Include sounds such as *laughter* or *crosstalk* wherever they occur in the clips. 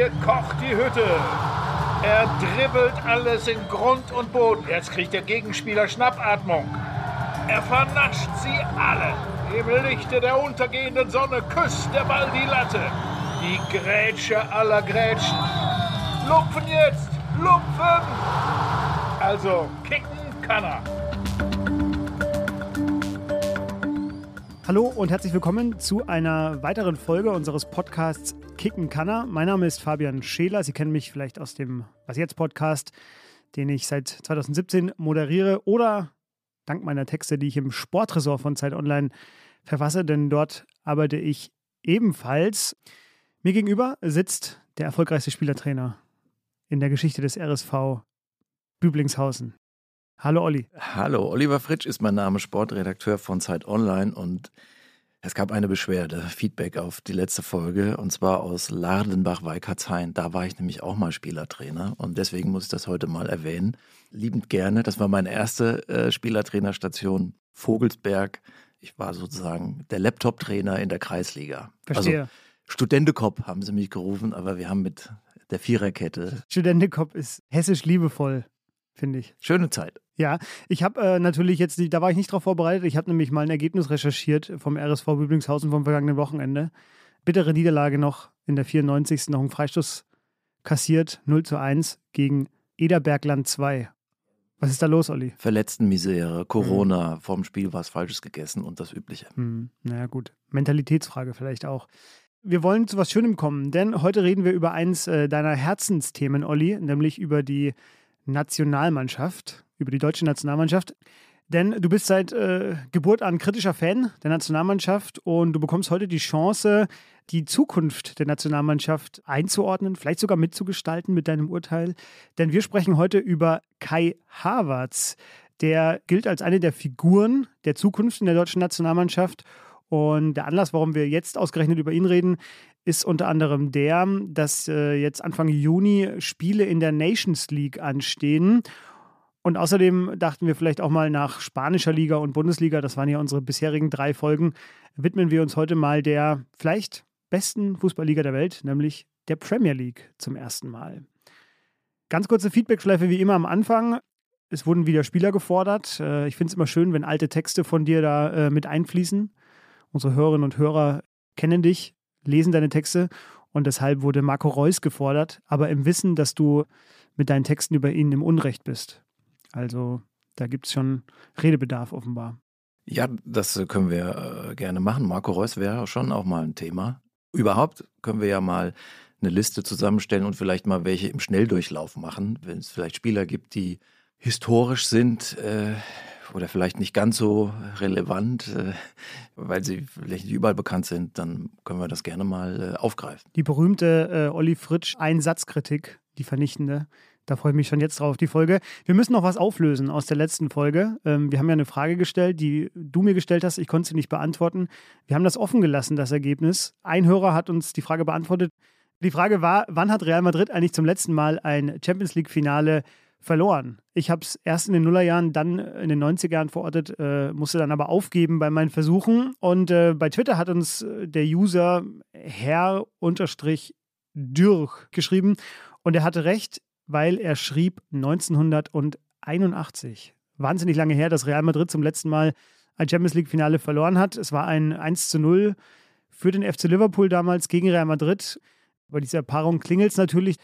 hier kocht die Hütte. Er dribbelt alles in Grund und Boden. Jetzt kriegt der Gegenspieler Schnappatmung. Er vernascht sie alle. Im Lichte der untergehenden Sonne küsst der Ball die Latte. Die Grätsche aller Grätschen. Lupfen jetzt! Lupfen! Also, kicken kann er. Hallo und herzlich willkommen zu einer weiteren Folge unseres Podcasts Kicken Kanner. Mein Name ist Fabian Scheler. Sie kennen mich vielleicht aus dem Was jetzt Podcast, den ich seit 2017 moderiere oder dank meiner Texte, die ich im Sportressort von Zeit Online verfasse, denn dort arbeite ich ebenfalls. Mir gegenüber sitzt der erfolgreichste Spielertrainer in der Geschichte des RSV Büblingshausen. Hallo Olli. Hallo, Oliver Fritsch ist mein Name, Sportredakteur von Zeit Online und es gab eine Beschwerde, Feedback auf die letzte Folge und zwar aus Lardenbach-Weikatzhain. Da war ich nämlich auch mal Spielertrainer und deswegen muss ich das heute mal erwähnen. Liebend gerne, das war meine erste äh, Spielertrainerstation Vogelsberg. Ich war sozusagen der Laptop-Trainer in der Kreisliga. Verstehe. Also Studentekop haben sie mich gerufen, aber wir haben mit der Viererkette. Studentekop ist hessisch liebevoll, finde ich. Schöne Zeit. Ja, ich habe äh, natürlich jetzt, die, da war ich nicht drauf vorbereitet, ich habe nämlich mal ein Ergebnis recherchiert vom RSV Büblingshausen vom vergangenen Wochenende. Bittere Niederlage noch in der 94. noch einen Freistoß kassiert, 0 zu 1 gegen Ederbergland 2. Was ist da los, Olli? Verletztenmisere, Corona, mhm. vorm Spiel was Falsches gegessen und das Übliche. Mhm. Naja, gut. Mentalitätsfrage vielleicht auch. Wir wollen zu was Schönem kommen, denn heute reden wir über eins äh, deiner Herzensthemen, Olli, nämlich über die Nationalmannschaft über die deutsche Nationalmannschaft. Denn du bist seit äh, Geburt an kritischer Fan der Nationalmannschaft und du bekommst heute die Chance, die Zukunft der Nationalmannschaft einzuordnen, vielleicht sogar mitzugestalten mit deinem Urteil. Denn wir sprechen heute über Kai Havertz. Der gilt als eine der Figuren der Zukunft in der deutschen Nationalmannschaft. Und der Anlass, warum wir jetzt ausgerechnet über ihn reden, ist unter anderem der, dass äh, jetzt Anfang Juni Spiele in der Nations League anstehen. Und außerdem dachten wir vielleicht auch mal nach spanischer Liga und Bundesliga, das waren ja unsere bisherigen drei Folgen, widmen wir uns heute mal der vielleicht besten Fußballliga der Welt, nämlich der Premier League zum ersten Mal. Ganz kurze Feedbackschleife wie immer am Anfang. Es wurden wieder Spieler gefordert. Äh, ich finde es immer schön, wenn alte Texte von dir da äh, mit einfließen. Unsere Hörerinnen und Hörer kennen dich, lesen deine Texte und deshalb wurde Marco Reus gefordert, aber im Wissen, dass du mit deinen Texten über ihn im Unrecht bist. Also da gibt es schon Redebedarf offenbar. Ja, das können wir äh, gerne machen. Marco Reus wäre schon auch mal ein Thema. Überhaupt können wir ja mal eine Liste zusammenstellen und vielleicht mal welche im Schnelldurchlauf machen, wenn es vielleicht Spieler gibt, die historisch sind äh, oder vielleicht nicht ganz so relevant, äh, weil sie vielleicht nicht überall bekannt sind, dann können wir das gerne mal äh, aufgreifen. Die berühmte äh, Olli Fritsch Einsatzkritik, die vernichtende, da freue ich mich schon jetzt drauf, die Folge. Wir müssen noch was auflösen aus der letzten Folge. Ähm, wir haben ja eine Frage gestellt, die du mir gestellt hast. Ich konnte sie nicht beantworten. Wir haben das offen gelassen, das Ergebnis. Ein Hörer hat uns die Frage beantwortet. Die Frage war, wann hat Real Madrid eigentlich zum letzten Mal ein Champions League-Finale verloren? Ich habe es erst in den Nullerjahren, dann in den 90er Jahren verortet, äh, musste dann aber aufgeben bei meinen Versuchen. Und äh, bei Twitter hat uns äh, der User Herr-Dürch geschrieben. Und er hatte recht, weil er schrieb 1981. Wahnsinnig lange her, dass Real Madrid zum letzten Mal ein Champions League-Finale verloren hat. Es war ein 1 zu 0 für den FC Liverpool damals gegen Real Madrid. Bei dieser Paarung klingelt es natürlich.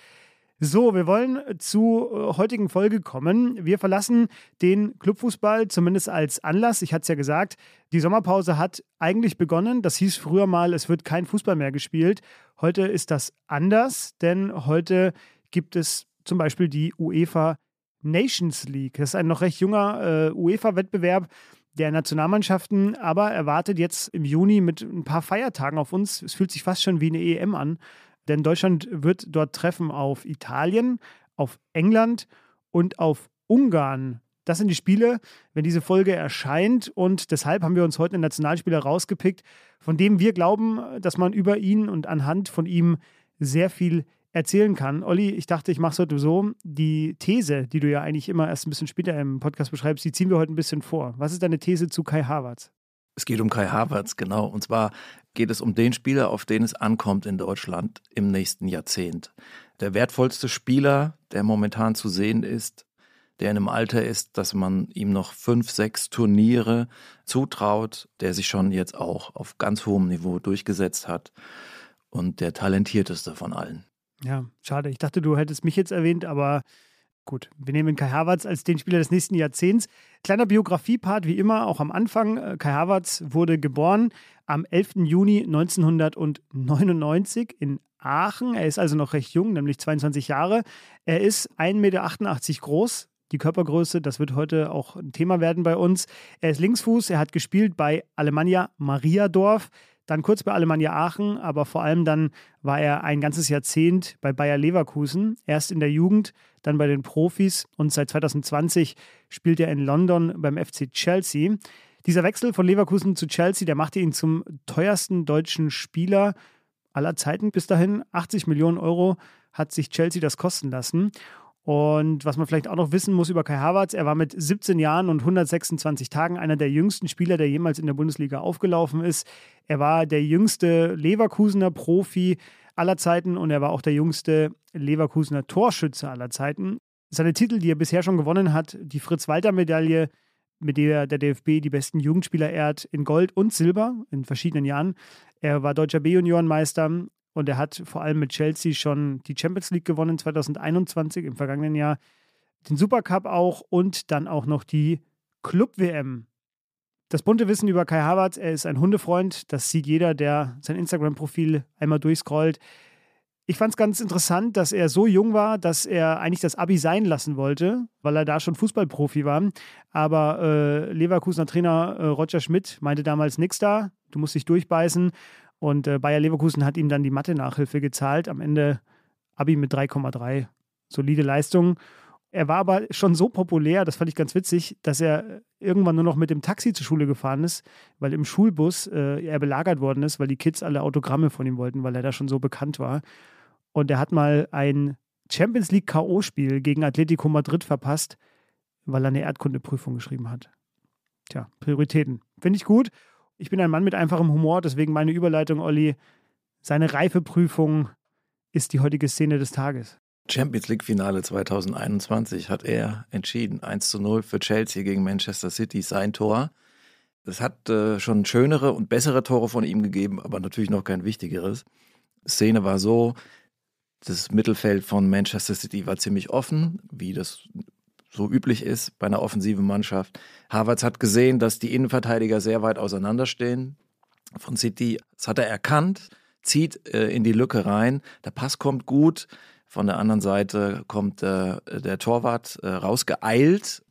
So, wir wollen zur äh, heutigen Folge kommen. Wir verlassen den Clubfußball zumindest als Anlass. Ich hatte es ja gesagt, die Sommerpause hat eigentlich begonnen. Das hieß früher mal, es wird kein Fußball mehr gespielt. Heute ist das anders, denn heute gibt es zum Beispiel die UEFA Nations League. Das ist ein noch recht junger äh, UEFA-Wettbewerb der Nationalmannschaften, aber erwartet jetzt im Juni mit ein paar Feiertagen auf uns. Es fühlt sich fast schon wie eine EM an, denn Deutschland wird dort treffen auf Italien, auf England und auf Ungarn. Das sind die Spiele, wenn diese Folge erscheint. Und deshalb haben wir uns heute einen Nationalspieler rausgepickt, von dem wir glauben, dass man über ihn und anhand von ihm sehr viel erzählen kann. Olli, ich dachte, ich mache es heute so. Die These, die du ja eigentlich immer erst ein bisschen später im Podcast beschreibst, die ziehen wir heute ein bisschen vor. Was ist deine These zu Kai Havertz? Es geht um Kai Havertz, genau. Und zwar geht es um den Spieler, auf den es ankommt in Deutschland im nächsten Jahrzehnt. Der wertvollste Spieler, der momentan zu sehen ist, der in einem Alter ist, dass man ihm noch fünf, sechs Turniere zutraut, der sich schon jetzt auch auf ganz hohem Niveau durchgesetzt hat und der talentierteste von allen. Ja, schade. Ich dachte, du hättest mich jetzt erwähnt, aber Gut, wir nehmen Kai Havertz als den Spieler des nächsten Jahrzehnts. Kleiner Biografiepart, wie immer, auch am Anfang. Äh, Kai Havertz wurde geboren am 11. Juni 1999 in Aachen. Er ist also noch recht jung, nämlich 22 Jahre. Er ist 1,88 Meter groß. Die Körpergröße, das wird heute auch ein Thema werden bei uns. Er ist Linksfuß, er hat gespielt bei Alemannia Mariadorf dann kurz bei Alemannia Aachen, aber vor allem dann war er ein ganzes Jahrzehnt bei Bayer Leverkusen, erst in der Jugend, dann bei den Profis und seit 2020 spielt er in London beim FC Chelsea. Dieser Wechsel von Leverkusen zu Chelsea, der machte ihn zum teuersten deutschen Spieler aller Zeiten bis dahin. 80 Millionen Euro hat sich Chelsea das kosten lassen. Und was man vielleicht auch noch wissen muss über Kai Havertz, er war mit 17 Jahren und 126 Tagen einer der jüngsten Spieler, der jemals in der Bundesliga aufgelaufen ist. Er war der jüngste Leverkusener Profi aller Zeiten und er war auch der jüngste Leverkusener Torschütze aller Zeiten. Seine Titel, die er bisher schon gewonnen hat, die Fritz-Walter-Medaille, mit der der DFB die besten Jugendspieler ehrt, in Gold und Silber in verschiedenen Jahren. Er war deutscher B-Juniorenmeister, und er hat vor allem mit Chelsea schon die Champions League gewonnen 2021 im vergangenen Jahr, den Supercup auch und dann auch noch die Club-WM. Das bunte Wissen über Kai Havertz, er ist ein Hundefreund, das sieht jeder, der sein Instagram-Profil einmal durchscrollt. Ich fand es ganz interessant, dass er so jung war, dass er eigentlich das Abi sein lassen wollte, weil er da schon Fußballprofi war. Aber äh, Leverkusener Trainer äh, Roger Schmidt meinte damals nichts da, du musst dich durchbeißen. Und äh, Bayer Leverkusen hat ihm dann die Mathe-Nachhilfe gezahlt. Am Ende Abi mit 3,3. Solide Leistung. Er war aber schon so populär, das fand ich ganz witzig, dass er irgendwann nur noch mit dem Taxi zur Schule gefahren ist, weil im Schulbus äh, er belagert worden ist, weil die Kids alle Autogramme von ihm wollten, weil er da schon so bekannt war. Und er hat mal ein Champions League K.O.-Spiel gegen Atletico Madrid verpasst, weil er eine Erdkundeprüfung geschrieben hat. Tja, Prioritäten. Finde ich gut. Ich bin ein Mann mit einfachem Humor, deswegen meine Überleitung, Olli. Seine Reifeprüfung ist die heutige Szene des Tages. Champions League Finale 2021 hat er entschieden. 1 zu 0 für Chelsea gegen Manchester City, sein Tor. Es hat äh, schon schönere und bessere Tore von ihm gegeben, aber natürlich noch kein wichtigeres. Szene war so, das Mittelfeld von Manchester City war ziemlich offen, wie das so üblich ist bei einer offensiven Mannschaft. Havertz hat gesehen, dass die Innenverteidiger sehr weit auseinanderstehen von City. Das hat er erkannt, zieht äh, in die Lücke rein. Der Pass kommt gut. Von der anderen Seite kommt äh, der Torwart äh, rausgeeilt.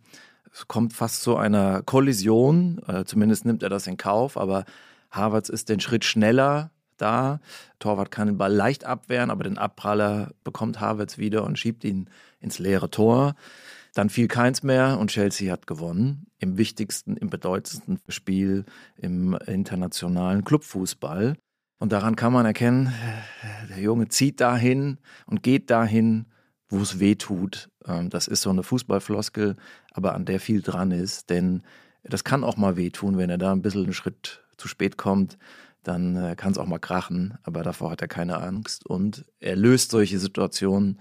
Es kommt fast zu einer Kollision. Äh, zumindest nimmt er das in Kauf. Aber Havertz ist den Schritt schneller da. Torwart kann den Ball leicht abwehren, aber den Abpraller bekommt Havertz wieder und schiebt ihn ins leere Tor. Dann fiel keins mehr und Chelsea hat gewonnen. Im wichtigsten, im bedeutendsten Spiel im internationalen Clubfußball. Und daran kann man erkennen, der Junge zieht dahin und geht dahin, wo es weh tut. Ähm, das ist so eine Fußballfloskel, aber an der viel dran ist. Denn das kann auch mal wehtun, wenn er da ein bisschen einen Schritt zu spät kommt. Dann äh, kann es auch mal krachen, aber davor hat er keine Angst. Und er löst solche Situationen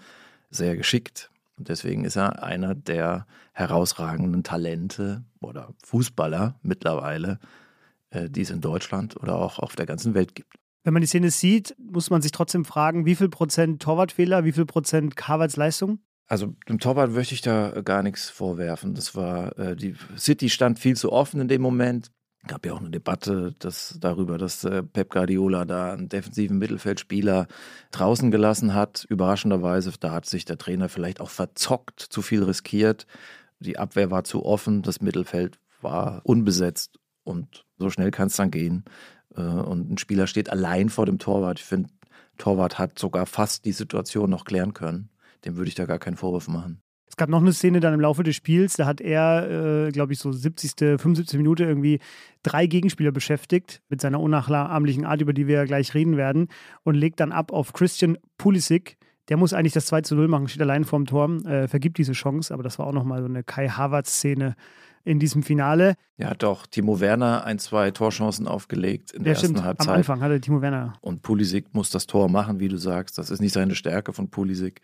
sehr geschickt. Und deswegen ist er einer der herausragenden Talente oder Fußballer mittlerweile, äh, die es in Deutschland oder auch auf der ganzen Welt gibt. Wenn man die Szene sieht, muss man sich trotzdem fragen, wie viel Prozent Torwartfehler, wie viel Prozent Harvards Leistung? Also dem Torwart möchte ich da gar nichts vorwerfen. Das war, äh, die City stand viel zu offen in dem Moment gab ja auch eine Debatte dass, darüber, dass äh, Pep Guardiola da einen defensiven Mittelfeldspieler draußen gelassen hat. Überraschenderweise, da hat sich der Trainer vielleicht auch verzockt, zu viel riskiert. Die Abwehr war zu offen, das Mittelfeld war unbesetzt und so schnell kann es dann gehen. Äh, und ein Spieler steht allein vor dem Torwart. Ich finde, Torwart hat sogar fast die Situation noch klären können. Dem würde ich da gar keinen Vorwurf machen. Es gab noch eine Szene dann im Laufe des Spiels, da hat er, äh, glaube ich, so 70., 75. Minute irgendwie drei Gegenspieler beschäftigt mit seiner unnachahmlichen Art, über die wir ja gleich reden werden, und legt dann ab auf Christian Pulisic. Der muss eigentlich das 2 zu 0 machen, steht allein vorm Tor, äh, vergibt diese Chance, aber das war auch nochmal so eine Kai Havertz-Szene, in diesem Finale. Ja, hat doch Timo Werner ein, zwei Torchancen aufgelegt in der ja, ersten stimmt. Halbzeit. Am Anfang hatte Timo Werner. Und Pulisic muss das Tor machen, wie du sagst. Das ist nicht seine Stärke von Pulisic.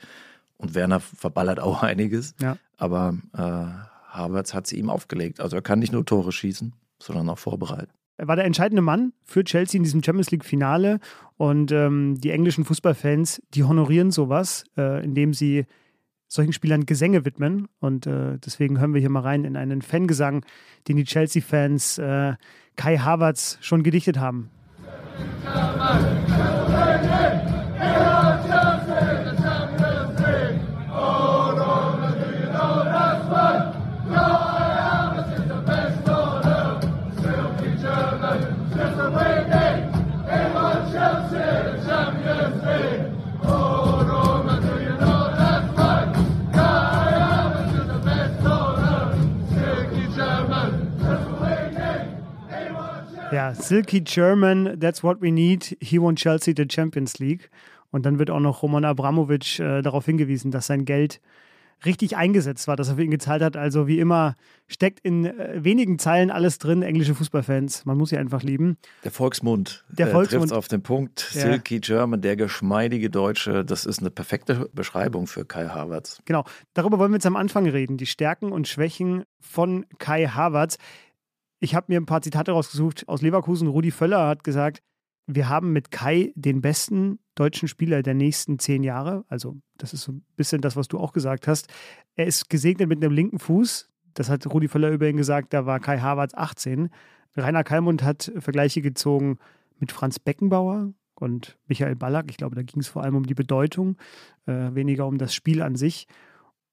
Und Werner verballert auch *laughs* einiges. Ja. Aber äh, Havertz hat sie ihm aufgelegt. Also er kann nicht nur Tore schießen, sondern auch vorbereiten. Er war der entscheidende Mann für Chelsea in diesem Champions League-Finale. Und ähm, die englischen Fußballfans, die honorieren sowas, äh, indem sie solchen Spielern Gesänge widmen. Und äh, deswegen hören wir hier mal rein in einen Fangesang, den die Chelsea-Fans äh, Kai Havertz schon gedichtet haben. Ja, Silky German, that's what we need. He won Chelsea the Champions League. Und dann wird auch noch Roman Abramovic äh, darauf hingewiesen, dass sein Geld richtig eingesetzt war, dass er für ihn gezahlt hat. Also wie immer steckt in äh, wenigen Zeilen alles drin, englische Fußballfans. Man muss sie einfach lieben. Der Volksmund, der äh, Volksmund trifft auf den Punkt. Ja. Silky German, der geschmeidige Deutsche, das ist eine perfekte Beschreibung für Kai Havertz. Genau, darüber wollen wir jetzt am Anfang reden. Die Stärken und Schwächen von Kai Havertz. Ich habe mir ein paar Zitate rausgesucht aus Leverkusen. Rudi Völler hat gesagt, wir haben mit Kai den besten deutschen Spieler der nächsten zehn Jahre. Also, das ist so ein bisschen das, was du auch gesagt hast. Er ist gesegnet mit einem linken Fuß. Das hat Rudi Völler über ihn gesagt. Da war Kai Havertz 18. Rainer Kalmund hat Vergleiche gezogen mit Franz Beckenbauer und Michael Ballack. Ich glaube, da ging es vor allem um die Bedeutung, äh, weniger um das Spiel an sich.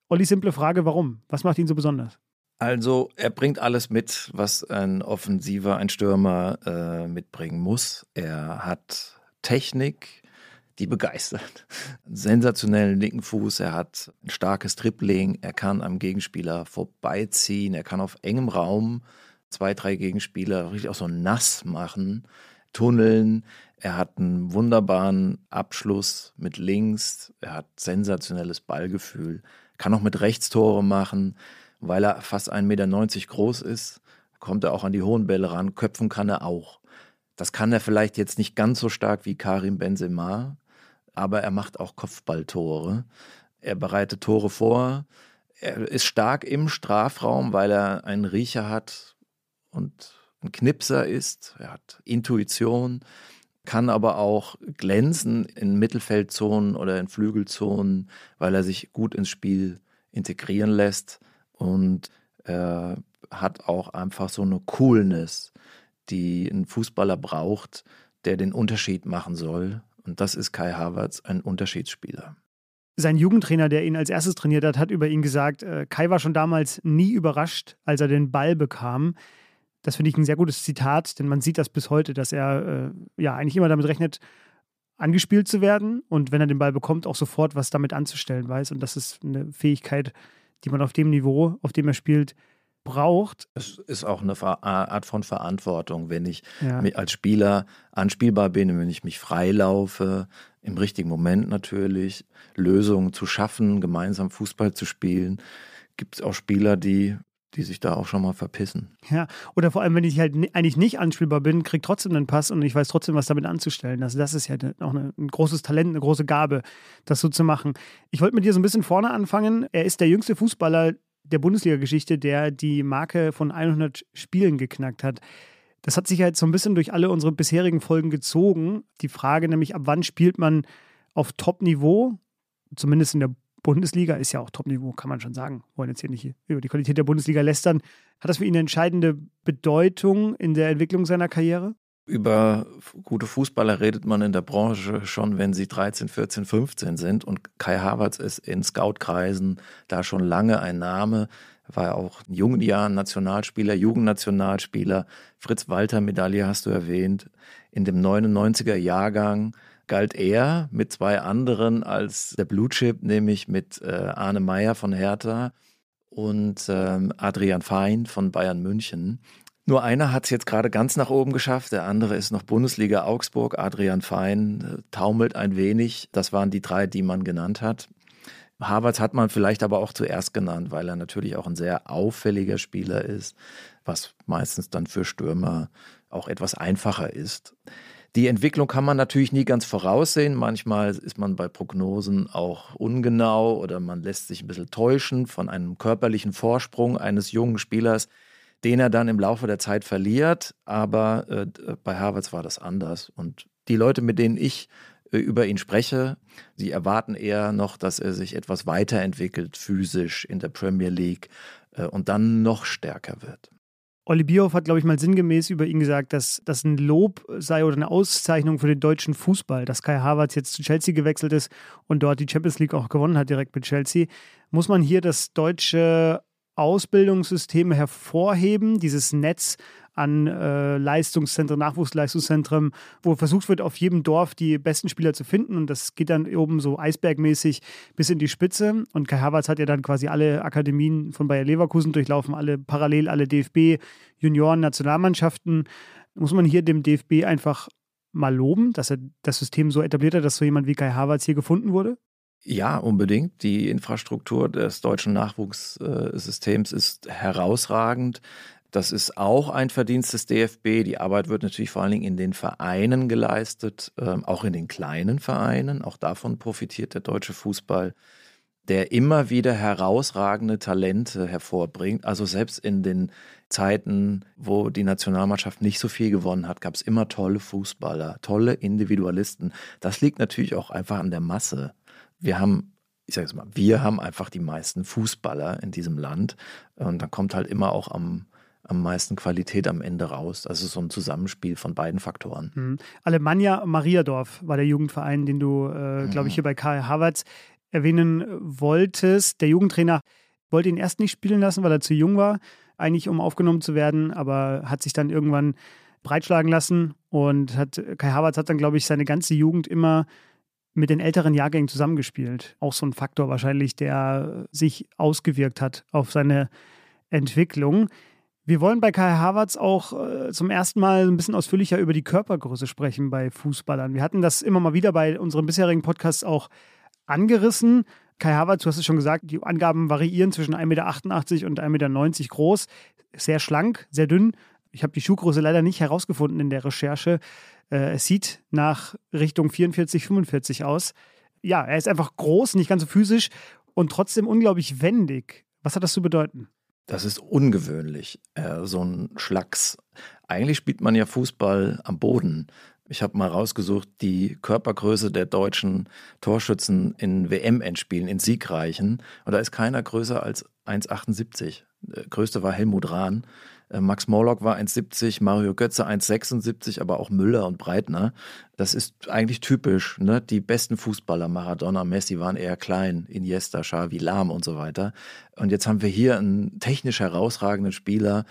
Olli, simple Frage: Warum? Was macht ihn so besonders? Also er bringt alles mit, was ein Offensiver, ein Stürmer äh, mitbringen muss. Er hat Technik, die begeistert. Einen sensationellen linken Fuß, er hat ein starkes Dribbling, er kann am Gegenspieler vorbeiziehen, er kann auf engem Raum zwei, drei Gegenspieler richtig auch so nass machen, tunneln. Er hat einen wunderbaren Abschluss mit links, er hat sensationelles Ballgefühl, kann auch mit rechts Tore machen weil er fast 1,90 Meter groß ist, kommt er auch an die hohen Bälle ran. Köpfen kann er auch. Das kann er vielleicht jetzt nicht ganz so stark wie Karim Benzema, aber er macht auch Kopfballtore. Er bereitet Tore vor. Er ist stark im Strafraum, weil er einen Riecher hat und ein Knipser ist. Er hat Intuition, kann aber auch glänzen in Mittelfeldzonen oder in Flügelzonen, weil er sich gut ins Spiel integrieren lässt und er hat auch einfach so eine Coolness, die ein Fußballer braucht, der den Unterschied machen soll. Und das ist Kai Havertz, ein Unterschiedsspieler. Sein Jugendtrainer, der ihn als erstes trainiert hat, hat über ihn gesagt, äh, Kai war schon damals nie überrascht, als er den Ball bekam. Das finde ich ein sehr gutes Zitat, denn man sieht das bis heute, dass er äh, ja eigentlich immer damit rechnet, angespielt zu werden und wenn er den Ball bekommt, auch sofort was damit anzustellen weiß. Und das ist eine Fähigkeit, die man auf dem Niveau, auf dem er spielt, braucht. Es ist auch eine Art von Verantwortung, wenn ich ja. als Spieler anspielbar bin, wenn ich mich freilaufe, im richtigen Moment natürlich, Lösungen zu schaffen, gemeinsam Fußball zu spielen. Gibt es auch Spieler, die die sich da auch schon mal verpissen. Ja, oder vor allem, wenn ich halt eigentlich nicht anspielbar bin, kriege trotzdem einen Pass und ich weiß trotzdem, was damit anzustellen. Also das ist ja auch eine, ein großes Talent, eine große Gabe, das so zu machen. Ich wollte mit dir so ein bisschen vorne anfangen. Er ist der jüngste Fußballer der Bundesliga-Geschichte, der die Marke von 100 Spielen geknackt hat. Das hat sich ja jetzt so ein bisschen durch alle unsere bisherigen Folgen gezogen. Die Frage nämlich, ab wann spielt man auf Top-Niveau, zumindest in der Bundesliga ist ja auch Top-Niveau, kann man schon sagen. Wir wollen jetzt hier nicht über die Qualität der Bundesliga lästern. Hat das für ihn eine entscheidende Bedeutung in der Entwicklung seiner Karriere? Über gute Fußballer redet man in der Branche schon, wenn sie 13, 14, 15 sind. Und Kai Havertz ist in Scoutkreisen da schon lange ein Name. War auch in jungen Jahren Nationalspieler, Jugendnationalspieler. Fritz Walter Medaille hast du erwähnt. In dem 99er Jahrgang galt er mit zwei anderen als der Blue Chip, nämlich mit äh, Arne Meyer von Hertha und ähm, Adrian Fein von Bayern München. Nur einer hat es jetzt gerade ganz nach oben geschafft, der andere ist noch Bundesliga Augsburg. Adrian Fein äh, taumelt ein wenig. Das waren die drei, die man genannt hat. Harvards hat man vielleicht aber auch zuerst genannt, weil er natürlich auch ein sehr auffälliger Spieler ist, was meistens dann für Stürmer auch etwas einfacher ist. Die Entwicklung kann man natürlich nie ganz voraussehen. Manchmal ist man bei Prognosen auch ungenau oder man lässt sich ein bisschen täuschen von einem körperlichen Vorsprung eines jungen Spielers, den er dann im Laufe der Zeit verliert. Aber äh, bei Harvards war das anders. Und die Leute, mit denen ich äh, über ihn spreche. Sie erwarten eher noch, dass er sich etwas weiterentwickelt, physisch in der Premier League äh, und dann noch stärker wird. Olli Bierhoff hat, glaube ich, mal sinngemäß über ihn gesagt, dass das ein Lob sei oder eine Auszeichnung für den deutschen Fußball, dass Kai Havertz jetzt zu Chelsea gewechselt ist und dort die Champions League auch gewonnen hat, direkt mit Chelsea. Muss man hier das deutsche Ausbildungssystem hervorheben, dieses Netz an äh, Leistungszentren, Nachwuchsleistungszentren, wo versucht wird, auf jedem Dorf die besten Spieler zu finden. Und das geht dann oben so eisbergmäßig bis in die Spitze. Und Kai Havertz hat ja dann quasi alle Akademien von Bayer Leverkusen durchlaufen, alle parallel, alle DFB, Junioren, Nationalmannschaften. Muss man hier dem DFB einfach mal loben, dass er das System so etabliert hat, dass so jemand wie Kai Havertz hier gefunden wurde? Ja, unbedingt. Die Infrastruktur des deutschen Nachwuchssystems ist herausragend. Das ist auch ein Verdienst des DFB. Die Arbeit wird natürlich vor allen Dingen in den Vereinen geleistet, ähm, auch in den kleinen Vereinen. Auch davon profitiert der deutsche Fußball, der immer wieder herausragende Talente hervorbringt. Also selbst in den Zeiten, wo die Nationalmannschaft nicht so viel gewonnen hat, gab es immer tolle Fußballer, tolle Individualisten. Das liegt natürlich auch einfach an der Masse. Wir haben ich sage es mal, wir haben einfach die meisten Fußballer in diesem Land. Und dann kommt halt immer auch am, am meisten Qualität am Ende raus. Also so ein Zusammenspiel von beiden Faktoren. Mhm. Alemannia Mariadorf war der Jugendverein, den du, äh, glaube ich, mhm. hier bei Karl Havertz erwähnen wolltest. Der Jugendtrainer wollte ihn erst nicht spielen lassen, weil er zu jung war, eigentlich um aufgenommen zu werden, aber hat sich dann irgendwann breitschlagen lassen und hat Kai Havertz hat dann, glaube ich, seine ganze Jugend immer mit den älteren Jahrgängen zusammengespielt. Auch so ein Faktor wahrscheinlich, der sich ausgewirkt hat auf seine Entwicklung. Wir wollen bei Kai Havertz auch äh, zum ersten Mal ein bisschen ausführlicher über die Körpergröße sprechen bei Fußballern. Wir hatten das immer mal wieder bei unseren bisherigen Podcasts auch angerissen. Kai Havertz, du hast es schon gesagt, die Angaben variieren zwischen 1,88 Meter und 1,90 Meter groß. Sehr schlank, sehr dünn. Ich habe die Schuhgröße leider nicht herausgefunden in der Recherche. Äh, es sieht nach Richtung 44, 45 aus. Ja, er ist einfach groß, nicht ganz so physisch und trotzdem unglaublich wendig. Was hat das zu bedeuten? Das ist ungewöhnlich, äh, so ein Schlacks. Eigentlich spielt man ja Fußball am Boden. Ich habe mal rausgesucht, die Körpergröße der deutschen Torschützen in WM-Endspielen, in siegreichen. Und da ist keiner größer als 1,78. Der größte war Helmut Rahn. Äh, Max Morlock war 1,70, Mario Götze 1,76, aber auch Müller und Breitner. Das ist eigentlich typisch. Ne? Die besten Fußballer, Maradona, Messi, waren eher klein. Iniesta, Xavi, Lahm und so weiter. Und jetzt haben wir hier einen technisch herausragenden Spieler,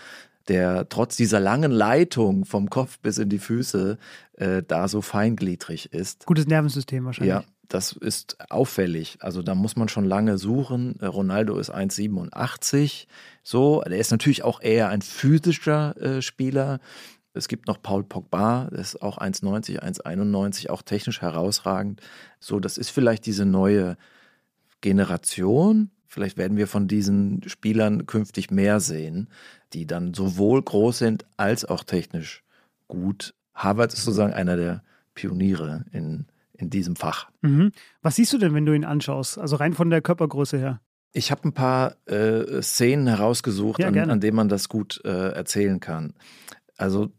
der trotz dieser langen Leitung vom Kopf bis in die Füße äh, da so feingliedrig ist. Gutes Nervensystem wahrscheinlich. Ja, das ist auffällig. Also da muss man schon lange suchen. Äh, Ronaldo ist 1,87. So, der ist natürlich auch eher ein physischer äh, Spieler. Es gibt noch Paul Pogba, der ist auch 1,90, 1,91, auch technisch herausragend. So, das ist vielleicht diese neue Generation. Vielleicht werden wir von diesen Spielern künftig mehr sehen, die dann sowohl groß sind als auch technisch gut. Harvard ist sozusagen einer der Pioniere in in diesem Fach. Mhm. Was siehst du denn, wenn du ihn anschaust? Also rein von der Körpergröße her? Ich habe ein paar äh, Szenen herausgesucht, ja, an, an, denen man das gut äh, erzählen kann. Also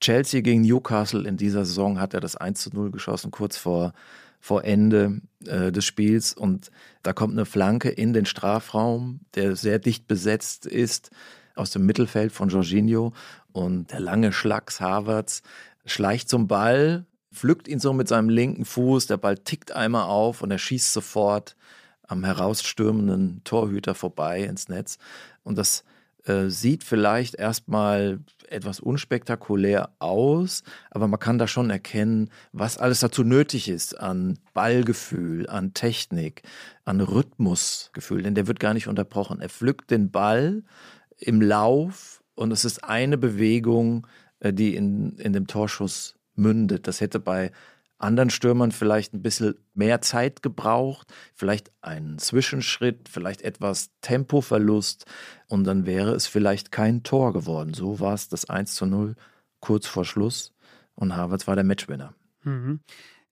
Chelsea gegen Newcastle in dieser Saison hat er das 1 zu 0 geschossen, kurz vor, vor Ende äh, des Spiels. Und da kommt eine Flanke in den Strafraum, der sehr dicht besetzt ist, aus dem Mittelfeld von Jorginho. Und der lange Schlags Havertz schleicht zum Ball, pflückt ihn so mit seinem linken Fuß, der Ball tickt einmal auf und er schießt sofort am herausstürmenden Torhüter vorbei ins Netz. Und das äh, sieht vielleicht erstmal etwas unspektakulär aus, aber man kann da schon erkennen, was alles dazu nötig ist an Ballgefühl, an Technik, an Rhythmusgefühl, denn der wird gar nicht unterbrochen. Er pflückt den Ball im Lauf und es ist eine Bewegung, äh, die in, in dem Torschuss mündet. Das hätte bei anderen Stürmern vielleicht ein bisschen mehr Zeit gebraucht, vielleicht einen Zwischenschritt, vielleicht etwas Tempoverlust und dann wäre es vielleicht kein Tor geworden. So war es das 1 zu 0 kurz vor Schluss und Havertz war der Matchwinner. Mhm.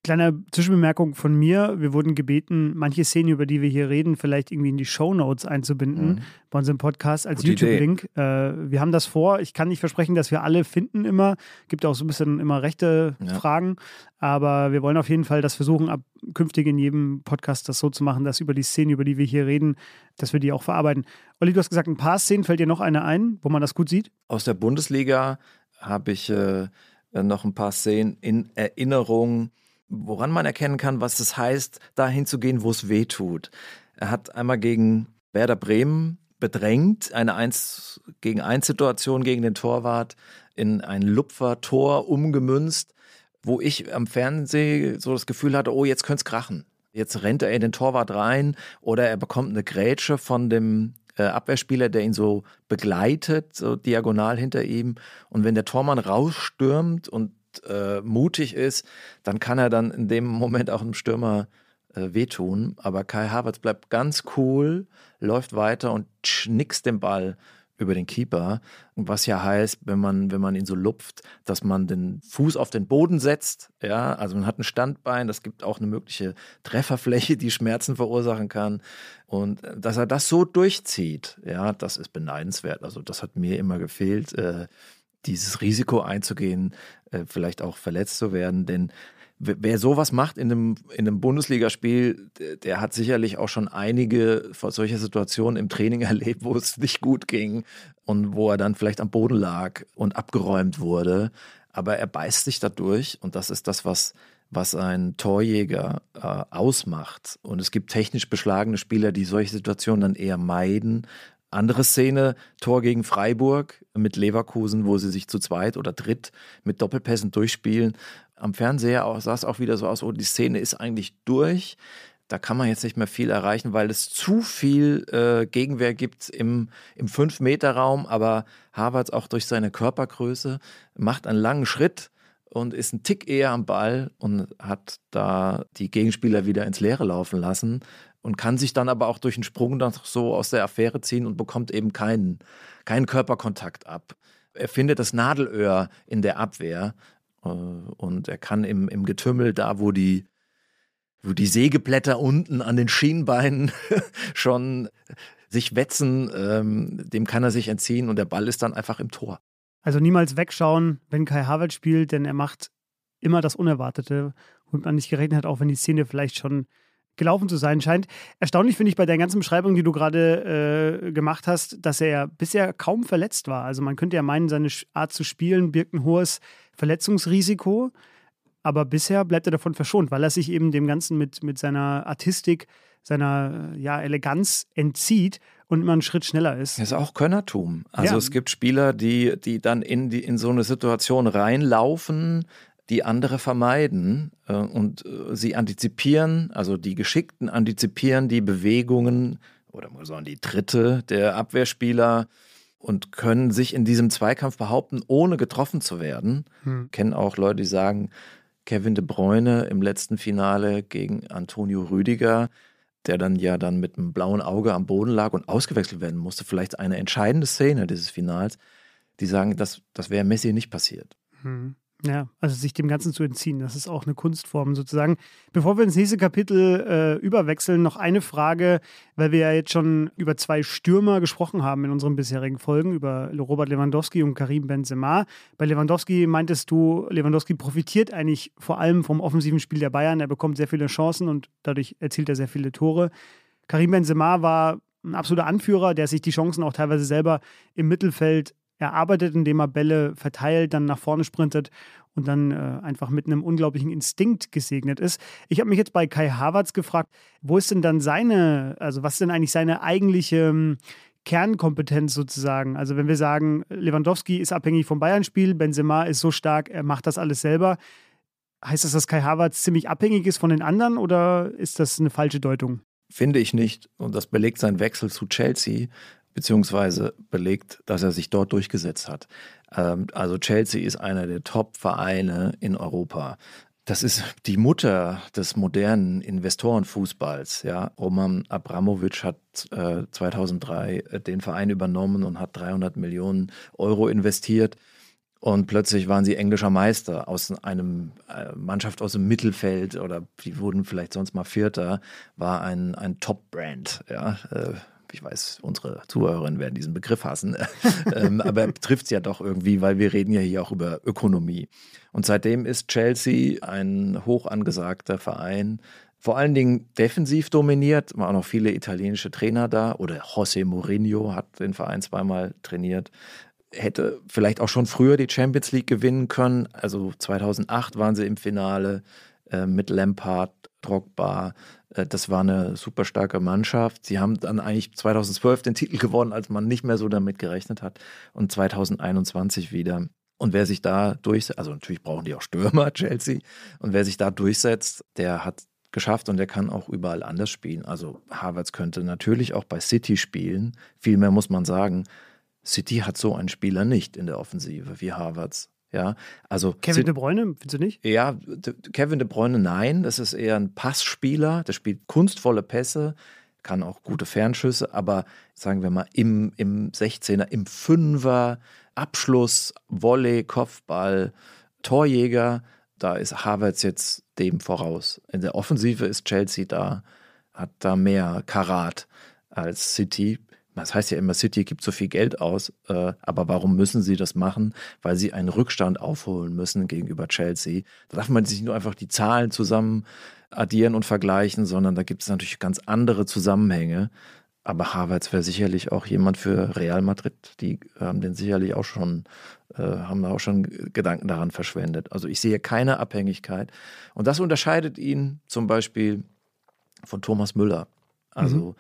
Kleine Zwischenbemerkung von mir. Wir wurden gebeten, manche Szenen, über die wir hier reden, vielleicht irgendwie in die Show Notes einzubinden mhm. bei unserem Podcast als YouTube-Link. Äh, wir haben das vor. Ich kann nicht versprechen, dass wir alle finden immer. Gibt auch so ein bisschen immer rechte ja. Fragen. Aber wir wollen auf jeden Fall das versuchen, ab künftig in jedem Podcast das so zu machen, dass über die Szenen, über die wir hier reden, dass wir die auch verarbeiten. Olli, du hast gesagt, ein paar Szenen. Fällt dir noch eine ein, wo man das gut sieht? Aus der Bundesliga habe ich äh, noch ein paar Szenen in Erinnerung woran man erkennen kann, was es heißt, dahin zu gehen, wo es weh tut. Er hat einmal gegen Werder Bremen bedrängt, eine 1 gegen 1 Situation gegen den Torwart in ein Lupfer-Tor umgemünzt, wo ich am Fernsehen so das Gefühl hatte, oh, jetzt könnte es krachen. Jetzt rennt er in den Torwart rein oder er bekommt eine Grätsche von dem äh, Abwehrspieler, der ihn so begleitet, so diagonal hinter ihm. Und wenn der Tormann rausstürmt und äh, mutig ist, dann kann er dann in dem Moment auch einem Stürmer äh, wehtun. Aber Kai Havertz bleibt ganz cool, läuft weiter und schnickst den Ball über den Keeper. Was ja heißt, wenn man, wenn man ihn so lupft, dass man den Fuß auf den Boden setzt. Ja, also man hat ein Standbein, das gibt auch eine mögliche Trefferfläche, die Schmerzen verursachen kann. Und äh, dass er das so durchzieht, ja, das ist beneidenswert. Also das hat mir immer gefehlt. Äh, dieses Risiko einzugehen, äh, vielleicht auch verletzt zu werden. Denn wer sowas macht in einem, in einem Bundesligaspiel, der hat sicherlich auch schon einige solcher Situationen im Training *laughs* erlebt, wo es nicht gut ging und wo er dann vielleicht am Boden lag und abgeräumt wurde. Aber er beißt sich dadurch und das ist das, was, was ein Torjäger äh, ausmacht. Und es gibt technisch beschlagene Spieler, die solche Situationen dann eher meiden andere Szene, Tor gegen Freiburg mit Leverkusen, wo sie sich zu zweit oder dritt mit Doppelpässen durchspielen. Am Fernseher sah es auch wieder so aus, oh, die Szene ist eigentlich durch. Da kann man jetzt nicht mehr viel erreichen, weil es zu viel äh, Gegenwehr gibt im, im 5-Meter-Raum. Aber Havertz auch durch seine Körpergröße macht einen langen Schritt und ist ein Tick eher am Ball und hat da die Gegenspieler wieder ins Leere laufen lassen und kann sich dann aber auch durch einen Sprung noch so aus der Affäre ziehen und bekommt eben keinen, keinen Körperkontakt ab. Er findet das Nadelöhr in der Abwehr äh, und er kann im, im Getümmel, da wo die, wo die Sägeblätter unten an den Schienbeinen *laughs* schon sich wetzen, ähm, dem kann er sich entziehen und der Ball ist dann einfach im Tor. Also niemals wegschauen, wenn Kai Havertz spielt, denn er macht immer das Unerwartete, womit man nicht gerechnet hat, auch wenn die Szene vielleicht schon gelaufen zu sein scheint. Erstaunlich finde ich bei der ganzen Beschreibung, die du gerade äh, gemacht hast, dass er bisher kaum verletzt war. Also man könnte ja meinen, seine Art zu spielen birgt ein hohes Verletzungsrisiko. Aber bisher bleibt er davon verschont, weil er sich eben dem Ganzen mit, mit seiner Artistik, seiner ja, Eleganz entzieht und immer einen Schritt schneller ist. Das ist auch Könnertum. Also ja. es gibt Spieler, die, die dann in, die, in so eine Situation reinlaufen, die andere vermeiden äh, und äh, sie antizipieren, also die Geschickten antizipieren die Bewegungen oder muss sagen die Tritte der Abwehrspieler und können sich in diesem Zweikampf behaupten, ohne getroffen zu werden. Hm. Kennen auch Leute, die sagen, Kevin de Bruyne im letzten Finale gegen Antonio Rüdiger, der dann ja dann mit einem blauen Auge am Boden lag und ausgewechselt werden musste, vielleicht eine entscheidende Szene dieses Finals, die sagen, das, das wäre Messi nicht passiert. Hm. Ja, also sich dem Ganzen zu entziehen, das ist auch eine Kunstform sozusagen. Bevor wir ins nächste Kapitel äh, überwechseln, noch eine Frage, weil wir ja jetzt schon über zwei Stürmer gesprochen haben in unseren bisherigen Folgen, über Robert Lewandowski und Karim Benzema. Bei Lewandowski meintest du, Lewandowski profitiert eigentlich vor allem vom offensiven Spiel der Bayern. Er bekommt sehr viele Chancen und dadurch erzielt er sehr viele Tore. Karim Benzema war ein absoluter Anführer, der sich die Chancen auch teilweise selber im Mittelfeld er arbeitet, indem er Bälle verteilt, dann nach vorne sprintet und dann äh, einfach mit einem unglaublichen Instinkt gesegnet ist. Ich habe mich jetzt bei Kai Havertz gefragt, wo ist denn dann seine, also was ist denn eigentlich seine eigentliche ähm, Kernkompetenz sozusagen? Also wenn wir sagen, Lewandowski ist abhängig vom Bayern-Spiel, Benzema ist so stark, er macht das alles selber. Heißt das, dass Kai Havertz ziemlich abhängig ist von den anderen oder ist das eine falsche Deutung? Finde ich nicht. Und das belegt sein Wechsel zu Chelsea beziehungsweise belegt, dass er sich dort durchgesetzt hat. Ähm, also Chelsea ist einer der Top-Vereine in Europa. Das ist die Mutter des modernen Investorenfußballs. Ja. Roman Abramowitsch hat äh, 2003 äh, den Verein übernommen und hat 300 Millionen Euro investiert. Und plötzlich waren sie englischer Meister aus einem äh, Mannschaft aus dem Mittelfeld oder die wurden vielleicht sonst mal Vierter, war ein, ein Top-Brand. Ja. Äh, ich weiß, unsere Zuhörerinnen werden diesen Begriff hassen, *laughs* ähm, aber er trifft es ja doch irgendwie, weil wir reden ja hier auch über Ökonomie. Und seitdem ist Chelsea ein hoch angesagter Verein, vor allen Dingen defensiv dominiert, waren auch noch viele italienische Trainer da oder José Mourinho hat den Verein zweimal trainiert. Hätte vielleicht auch schon früher die Champions League gewinnen können. Also 2008 waren sie im Finale äh, mit Lampard, Drogba, das war eine super starke Mannschaft. Sie haben dann eigentlich 2012 den Titel gewonnen, als man nicht mehr so damit gerechnet hat. Und 2021 wieder. Und wer sich da durchsetzt, also natürlich brauchen die auch Stürmer, *laughs* Chelsea. Und wer sich da durchsetzt, der hat geschafft und der kann auch überall anders spielen. Also Havertz könnte natürlich auch bei City spielen. Vielmehr muss man sagen, City hat so einen Spieler nicht in der Offensive wie Havertz. Ja, also Kevin De Bruyne, findest du nicht? Ja, Kevin De Bruyne, nein. Das ist eher ein Passspieler. Der spielt kunstvolle Pässe, kann auch gute Fernschüsse, aber sagen wir mal im, im 16er, im Fünfer, Abschluss, Volley, Kopfball, Torjäger, da ist Havertz jetzt dem voraus. In der Offensive ist Chelsea da, hat da mehr Karat als City das heißt ja immer, City gibt so viel Geld aus, äh, aber warum müssen sie das machen? Weil sie einen Rückstand aufholen müssen gegenüber Chelsea. Da darf man sich nur einfach die Zahlen zusammen addieren und vergleichen, sondern da gibt es natürlich ganz andere Zusammenhänge. Aber Havertz wäre sicherlich auch jemand für Real Madrid. Die haben den sicherlich auch schon, äh, haben da auch schon Gedanken daran verschwendet. Also ich sehe keine Abhängigkeit. Und das unterscheidet ihn zum Beispiel von Thomas Müller. Also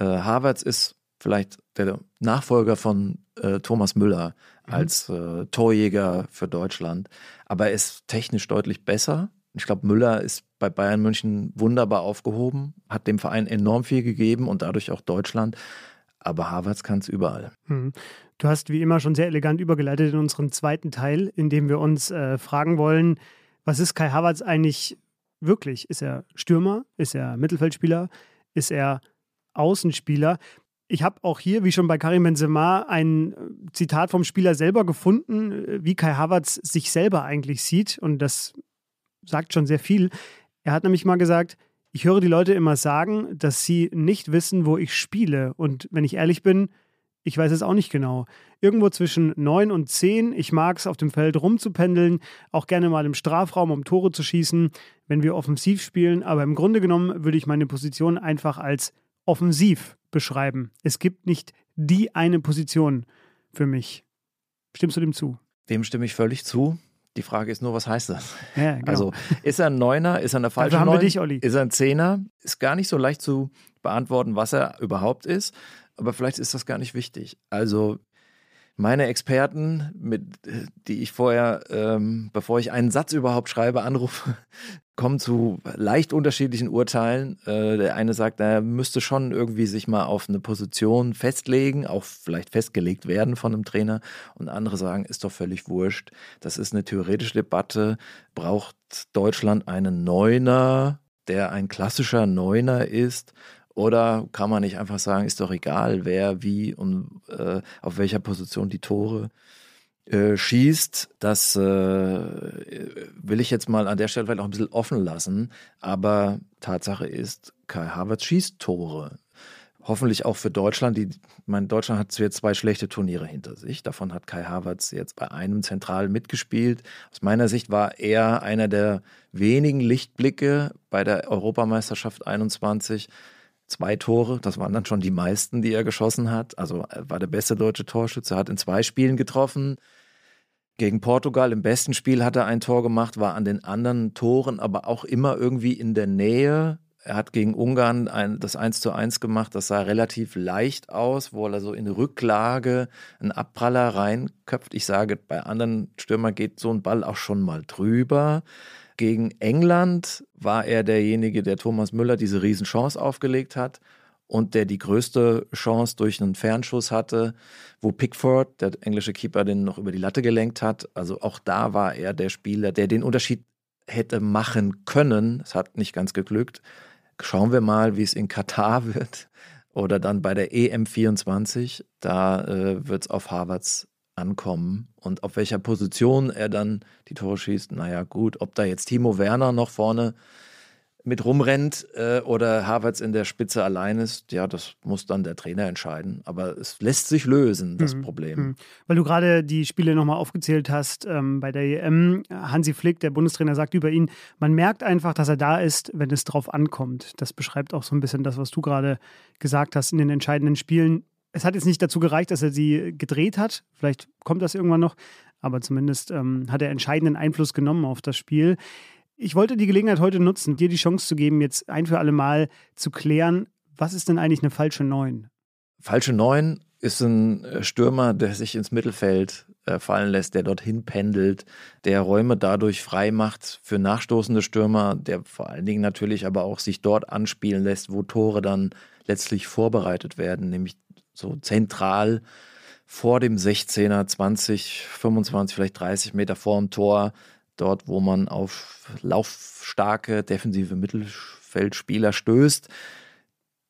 mhm. äh, Havertz ist vielleicht der Nachfolger von äh, Thomas Müller mhm. als äh, Torjäger für Deutschland. Aber er ist technisch deutlich besser. Ich glaube, Müller ist bei Bayern München wunderbar aufgehoben, hat dem Verein enorm viel gegeben und dadurch auch Deutschland. Aber Havertz kann es überall. Mhm. Du hast wie immer schon sehr elegant übergeleitet in unseren zweiten Teil, in dem wir uns äh, fragen wollen, was ist Kai Havertz eigentlich wirklich? Ist er Stürmer? Ist er Mittelfeldspieler? Ist er Außenspieler? Ich habe auch hier, wie schon bei Karim Benzema, ein äh, Zitat vom Spieler selber gefunden, äh, wie Kai Havertz sich selber eigentlich sieht. Und das sagt schon sehr viel. Er hat nämlich mal gesagt, ich höre die Leute immer sagen, dass sie nicht wissen, wo ich spiele. Und wenn ich ehrlich bin, ich weiß es auch nicht genau. Irgendwo zwischen neun und zehn. Ich mag es, auf dem Feld rumzupendeln, auch gerne mal im Strafraum, um Tore zu schießen, wenn wir offensiv spielen. Aber im Grunde genommen würde ich meine Position einfach als offensiv beschreiben. Es gibt nicht die eine Position für mich. Stimmst du dem zu? Dem stimme ich völlig zu. Die Frage ist nur, was heißt das? Ja, *laughs* genau. Also ist er ein Neuner, ist er eine falsche haben wir dich, Olli. Ist er ein Zehner? Ist gar nicht so leicht zu beantworten, was er überhaupt ist. Aber vielleicht ist das gar nicht wichtig. Also meine Experten, mit, die ich vorher, ähm, bevor ich einen Satz überhaupt schreibe, anrufe, *laughs* kommen zu leicht unterschiedlichen Urteilen. Äh, der eine sagt, er müsste schon irgendwie sich mal auf eine Position festlegen, auch vielleicht festgelegt werden von einem Trainer. Und andere sagen, ist doch völlig wurscht. Das ist eine theoretische Debatte. Braucht Deutschland einen Neuner, der ein klassischer Neuner ist? Oder kann man nicht einfach sagen, ist doch egal, wer, wie und äh, auf welcher Position die Tore äh, schießt? Das äh, will ich jetzt mal an der Stelle vielleicht auch ein bisschen offen lassen. Aber Tatsache ist, Kai Havertz schießt Tore. Hoffentlich auch für Deutschland. Die, mein Deutschland hat jetzt zwei schlechte Turniere hinter sich. Davon hat Kai Havertz jetzt bei einem zentral mitgespielt. Aus meiner Sicht war er einer der wenigen Lichtblicke bei der Europameisterschaft 21 zwei Tore. Das waren dann schon die meisten, die er geschossen hat. Also er war der beste deutsche Torschütze, hat in zwei Spielen getroffen. Gegen Portugal im besten Spiel hat er ein Tor gemacht, war an den anderen Toren aber auch immer irgendwie in der Nähe. Er hat gegen Ungarn ein, das 1 zu 1 gemacht, das sah relativ leicht aus, wo er so in Rücklage einen Abpraller reinköpft. Ich sage, bei anderen Stürmern geht so ein Ball auch schon mal drüber. Gegen England war er derjenige, der Thomas Müller diese Riesenchance aufgelegt hat und der die größte Chance durch einen Fernschuss hatte, wo Pickford, der englische Keeper, den noch über die Latte gelenkt hat. Also auch da war er der Spieler, der den Unterschied hätte machen können. Es hat nicht ganz geglückt. Schauen wir mal, wie es in Katar *laughs* wird oder dann bei der EM24. Da äh, wird es auf Harvards ankommen und auf welcher Position er dann die Tore schießt. Naja, gut, ob da jetzt Timo Werner noch vorne mit rumrennt äh, oder Havertz in der Spitze allein ist, ja, das muss dann der Trainer entscheiden. Aber es lässt sich lösen, das mhm. Problem. Mhm. Weil du gerade die Spiele nochmal aufgezählt hast ähm, bei der EM. Hansi Flick, der Bundestrainer, sagt über ihn, man merkt einfach, dass er da ist, wenn es drauf ankommt. Das beschreibt auch so ein bisschen das, was du gerade gesagt hast in den entscheidenden Spielen. Es hat jetzt nicht dazu gereicht, dass er sie gedreht hat. Vielleicht kommt das irgendwann noch. Aber zumindest ähm, hat er entscheidenden Einfluss genommen auf das Spiel. Ich wollte die Gelegenheit heute nutzen, dir die Chance zu geben, jetzt ein für alle Mal zu klären, was ist denn eigentlich eine falsche Neun? Falsche Neun ist ein äh, Stürmer, der sich ins Mittelfeld äh, fallen lässt, der dorthin pendelt, der Räume dadurch frei macht für nachstoßende Stürmer, der vor allen Dingen natürlich aber auch sich dort anspielen lässt, wo Tore dann letztlich vorbereitet werden, nämlich so zentral vor dem 16er, 20, 25, vielleicht 30 Meter vor dem Tor, dort, wo man auf laufstarke defensive Mittelfeldspieler stößt,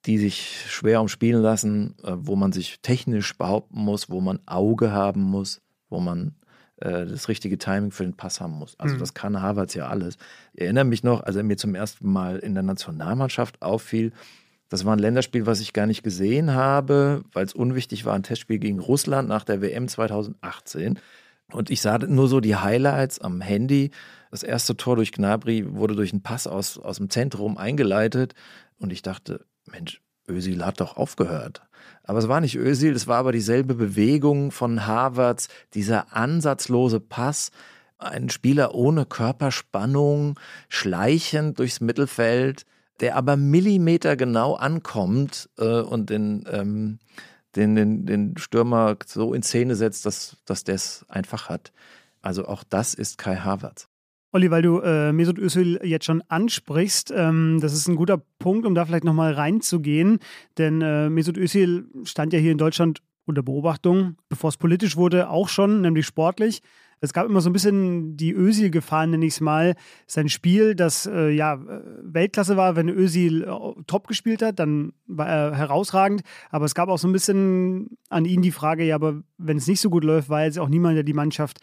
die sich schwer umspielen lassen, äh, wo man sich technisch behaupten muss, wo man Auge haben muss, wo man äh, das richtige Timing für den Pass haben muss. Also mhm. das kann Harvards ja alles. Ich erinnere mich noch, als er mir zum ersten Mal in der Nationalmannschaft auffiel, das war ein Länderspiel, was ich gar nicht gesehen habe, weil es unwichtig war, ein Testspiel gegen Russland nach der WM 2018. Und ich sah nur so die Highlights am Handy. Das erste Tor durch Gnabry wurde durch einen Pass aus, aus dem Zentrum eingeleitet. Und ich dachte, Mensch, Özil hat doch aufgehört. Aber es war nicht Özil, es war aber dieselbe Bewegung von Harvards, dieser ansatzlose Pass. Ein Spieler ohne Körperspannung, schleichend durchs Mittelfeld, der aber Millimeter genau ankommt äh, und den, ähm, den, den, den Stürmer so in Szene setzt, dass, dass der es einfach hat. Also auch das ist Kai Havertz. Olli, weil du äh, Mesut Özil jetzt schon ansprichst, ähm, das ist ein guter Punkt, um da vielleicht nochmal reinzugehen. Denn äh, Mesut Özil stand ja hier in Deutschland unter Beobachtung, bevor es politisch wurde, auch schon, nämlich sportlich. Es gab immer so ein bisschen die Özil-Gefahr, nenne ich es mal. Sein Spiel, das äh, ja Weltklasse war, wenn Özil äh, top gespielt hat, dann war er herausragend. Aber es gab auch so ein bisschen an ihn die Frage, ja, aber wenn es nicht so gut läuft, war jetzt auch niemand, der die Mannschaft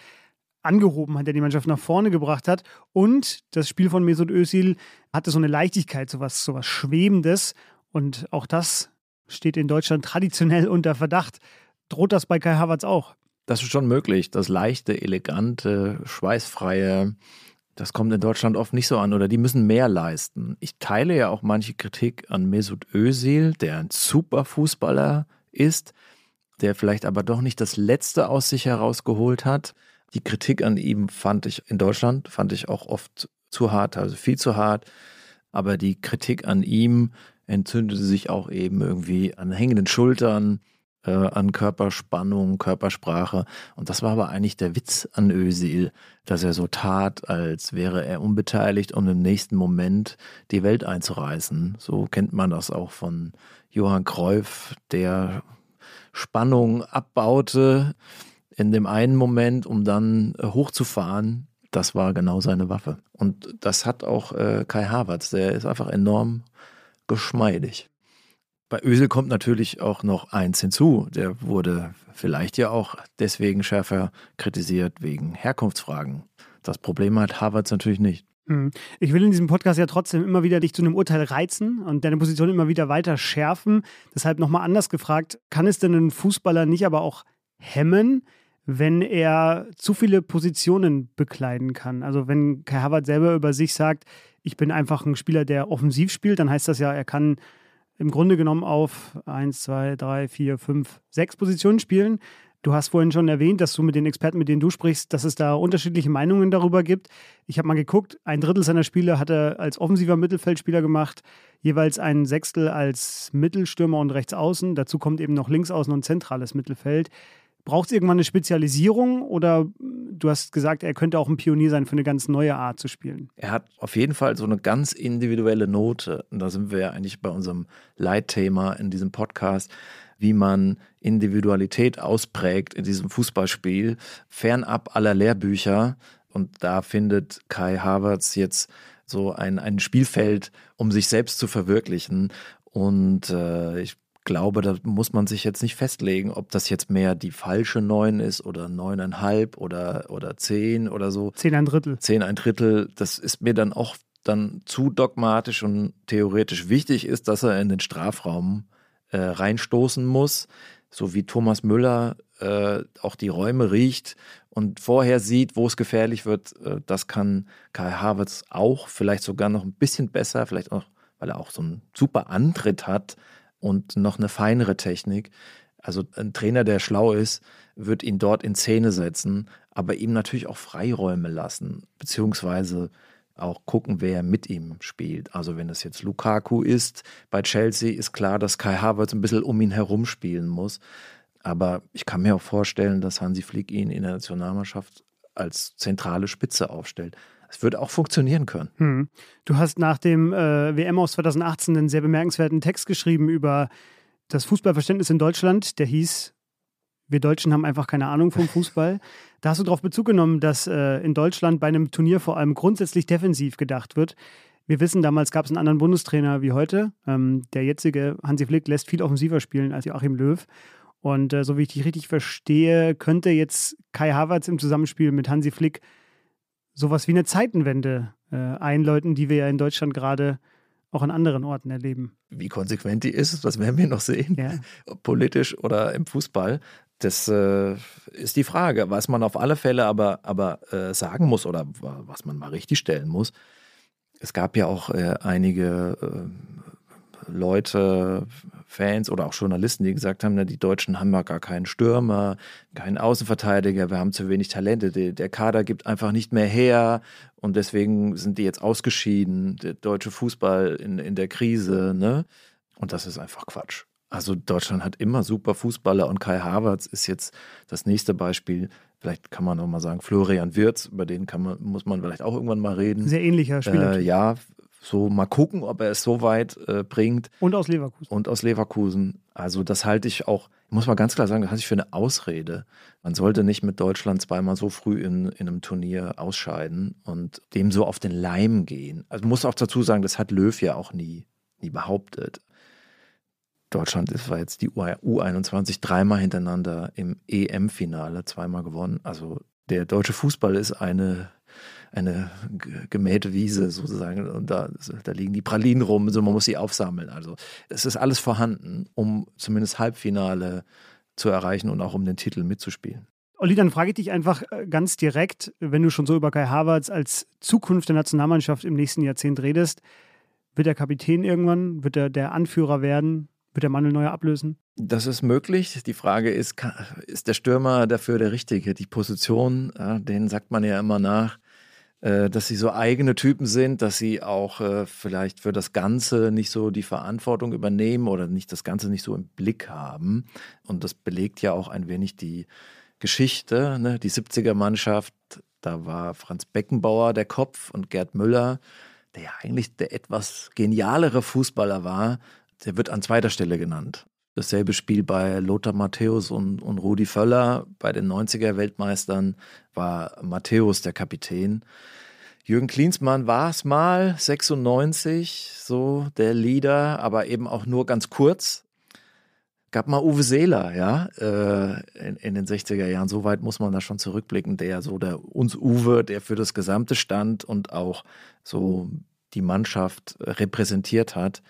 angehoben hat, der die Mannschaft nach vorne gebracht hat. Und das Spiel von Mesut Özil hatte so eine Leichtigkeit, so was, so was Schwebendes. Und auch das steht in Deutschland traditionell unter Verdacht. Droht das bei Kai Havertz auch? Das ist schon möglich. Das leichte, elegante, schweißfreie, das kommt in Deutschland oft nicht so an oder die müssen mehr leisten. Ich teile ja auch manche Kritik an Mesut Özil, der ein super Fußballer ist, der vielleicht aber doch nicht das Letzte aus sich herausgeholt hat. Die Kritik an ihm fand ich in Deutschland, fand ich auch oft zu hart, also viel zu hart. Aber die Kritik an ihm entzündete sich auch eben irgendwie an hängenden Schultern, äh, an Körperspannung, Körpersprache. Und das war aber eigentlich der Witz an Özil, dass er so tat, als wäre er unbeteiligt, um im nächsten Moment die Welt einzureißen. So kennt man das auch von Johann Cruyff, der Spannung abbaute in dem einen Moment, um dann äh, hochzufahren. Das war genau seine Waffe. Und das hat auch äh, Kai Havertz. Der ist einfach enorm geschmeidig. Bei Ösel kommt natürlich auch noch eins hinzu. Der wurde vielleicht ja auch deswegen schärfer kritisiert wegen Herkunftsfragen. Das Problem hat Harvards natürlich nicht. Hm. Ich will in diesem Podcast ja trotzdem immer wieder dich zu einem Urteil reizen und deine Position immer wieder weiter schärfen. Deshalb nochmal anders gefragt, kann es denn ein Fußballer nicht aber auch hemmen, wenn er zu viele Positionen bekleiden kann? Also wenn Kai Havertz selber über sich sagt, ich bin einfach ein Spieler, der offensiv spielt, dann heißt das ja, er kann im Grunde genommen auf 1, 2, 3, 4, 5, 6 Positionen spielen. Du hast vorhin schon erwähnt, dass du mit den Experten, mit denen du sprichst, dass es da unterschiedliche Meinungen darüber gibt. Ich habe mal geguckt, ein Drittel seiner Spiele hat er als offensiver Mittelfeldspieler gemacht, jeweils ein Sechstel als Mittelstürmer und Rechtsaußen. Dazu kommt eben noch Linksaußen und zentrales Mittelfeld. Braucht es irgendwann eine Spezialisierung oder du hast gesagt, er könnte auch ein Pionier sein für eine ganz neue Art zu spielen? Er hat auf jeden Fall so eine ganz individuelle Note. Und da sind wir ja eigentlich bei unserem Leitthema in diesem Podcast, wie man Individualität ausprägt in diesem Fußballspiel, fernab aller Lehrbücher Und da findet Kai Havertz jetzt so ein, ein Spielfeld, um sich selbst zu verwirklichen. Und äh, ich glaube, da muss man sich jetzt nicht festlegen, ob das jetzt mehr die falsche neun ist oder neuneinhalb oder, oder zehn oder so. Zehn ein Drittel. Zehn ein Drittel. Das ist mir dann auch dann zu dogmatisch und theoretisch wichtig ist, dass er in den Strafraum äh, reinstoßen muss, so wie Thomas Müller äh, auch die Räume riecht und vorher sieht, wo es gefährlich wird. Äh, das kann Kai Havertz auch, vielleicht sogar noch ein bisschen besser, vielleicht auch, weil er auch so einen super Antritt hat und noch eine feinere Technik. Also ein Trainer, der schlau ist, wird ihn dort in Szene setzen, aber ihm natürlich auch Freiräume lassen, beziehungsweise auch gucken, wer mit ihm spielt. Also wenn es jetzt Lukaku ist bei Chelsea, ist klar, dass Kai Havertz ein bisschen um ihn herum spielen muss. Aber ich kann mir auch vorstellen, dass Hansi Flick ihn in der Nationalmannschaft als zentrale Spitze aufstellt. Es würde auch funktionieren können. Hm. Du hast nach dem äh, WM aus 2018 einen sehr bemerkenswerten Text geschrieben über das Fußballverständnis in Deutschland. Der hieß wir Deutschen haben einfach keine Ahnung vom Fußball. *laughs* Da hast du darauf Bezug genommen, dass äh, in Deutschland bei einem Turnier vor allem grundsätzlich defensiv gedacht wird. Wir wissen, damals gab es einen anderen Bundestrainer wie heute. Ähm, der jetzige Hansi Flick lässt viel offensiver spielen als Joachim Löw. Und äh, so wie ich dich richtig verstehe, könnte jetzt Kai Havertz im Zusammenspiel mit Hansi Flick sowas wie eine Zeitenwende äh, einläuten, die wir ja in Deutschland gerade auch an anderen Orten erleben. Wie konsequent die ist, das werden wir noch sehen, ja. politisch oder im Fußball. Das äh, ist die Frage, was man auf alle Fälle aber, aber äh, sagen muss oder was man mal richtig stellen muss. Es gab ja auch äh, einige äh, Leute, Fans oder auch Journalisten, die gesagt haben, na, die Deutschen haben ja gar keinen Stürmer, keinen Außenverteidiger, wir haben zu wenig Talente, der, der Kader gibt einfach nicht mehr her und deswegen sind die jetzt ausgeschieden, der deutsche Fußball in, in der Krise. Ne? Und das ist einfach Quatsch. Also Deutschland hat immer super Fußballer und Kai Havertz ist jetzt das nächste Beispiel. Vielleicht kann man auch mal sagen, Florian Wirz, über den kann man, muss man vielleicht auch irgendwann mal reden. Sehr ähnlicher Spieler. Äh, ja, so mal gucken, ob er es so weit äh, bringt. Und aus Leverkusen. Und aus Leverkusen. Also das halte ich auch, muss man ganz klar sagen, das halte ich für eine Ausrede. Man sollte nicht mit Deutschland zweimal so früh in, in einem Turnier ausscheiden und dem so auf den Leim gehen. Also man muss auch dazu sagen, das hat Löw ja auch nie, nie behauptet. Deutschland ist, war jetzt die U21 dreimal hintereinander im EM-Finale, zweimal gewonnen. Also der deutsche Fußball ist eine, eine gemähte Wiese sozusagen und da, da liegen die Pralinen rum, so man muss sie aufsammeln. Also es ist alles vorhanden, um zumindest Halbfinale zu erreichen und auch um den Titel mitzuspielen. Olli, dann frage ich dich einfach äh, ganz direkt, wenn du schon so über Kai Havertz als Zukunft der Nationalmannschaft im nächsten Jahrzehnt redest, wird er Kapitän irgendwann? Wird er der Anführer werden? Wird der Manuel Neuer ablösen? Das ist möglich. Die Frage ist, ist der Stürmer dafür der Richtige? Die Position, ja, denen sagt man ja immer nach, dass sie so eigene Typen sind, dass sie auch äh, vielleicht für das Ganze nicht so die Verantwortung übernehmen oder nicht das Ganze nicht so im Blick haben. Und das belegt ja auch ein wenig die Geschichte. Ne? Die 70er-Mannschaft, da war Franz Beckenbauer der Kopf und Gerd Müller, der ja eigentlich der etwas genialere Fußballer war, der wird an zweiter Stelle genannt. Dasselbe Spiel bei Lothar Matthäus und, und Rudi Völler. Bei den 90er Weltmeistern war Matthäus der Kapitän. Jürgen Klinsmann war es mal, 96, so der Leader, aber eben auch nur ganz kurz. Gab mal Uwe Seeler, ja, äh, in, in, den 60er Jahren. So weit muss man da schon zurückblicken, der so der uns Uwe, der für das Gesamte stand und auch so die Mannschaft repräsentiert hat.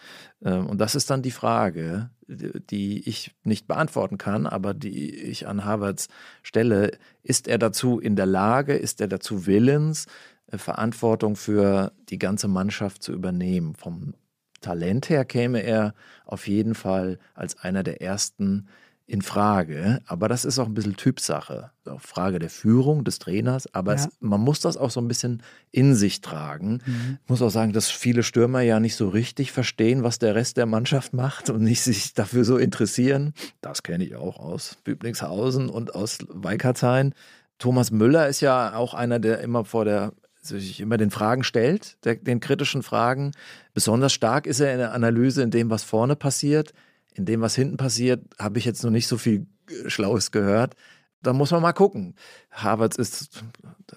Ähm, und das ist dann die Frage, die ich nicht beantworten kann, aber die ich an Harvards stelle. Ist er dazu in der Lage, ist er dazu willens, äh, Verantwortung für die ganze Mannschaft zu übernehmen? Vom Talent her käme er auf jeden Fall als einer der ersten in Frage. Aber das ist auch ein bisschen Typsache. Auch Frage der Führung des Trainers. Aber ja. es, man muss das auch so ein bisschen in sich tragen. Mhm. Ich muss auch sagen, dass viele Stürmer ja nicht so richtig verstehen, was der Rest der Mannschaft macht und nicht sich dafür so interessieren. Das kenne ich auch aus Büblingshausen und aus Weikatzhain. Thomas Müller ist ja auch einer, der immer vor der sich immer den Fragen stellt, der, den kritischen Fragen. Besonders stark ist er in der Analyse in dem, was vorne passiert in dem, was hinten passiert, habe ich jetzt noch nicht so viel äh, Schlaues gehört. da muss man mal gucken. Harvard ist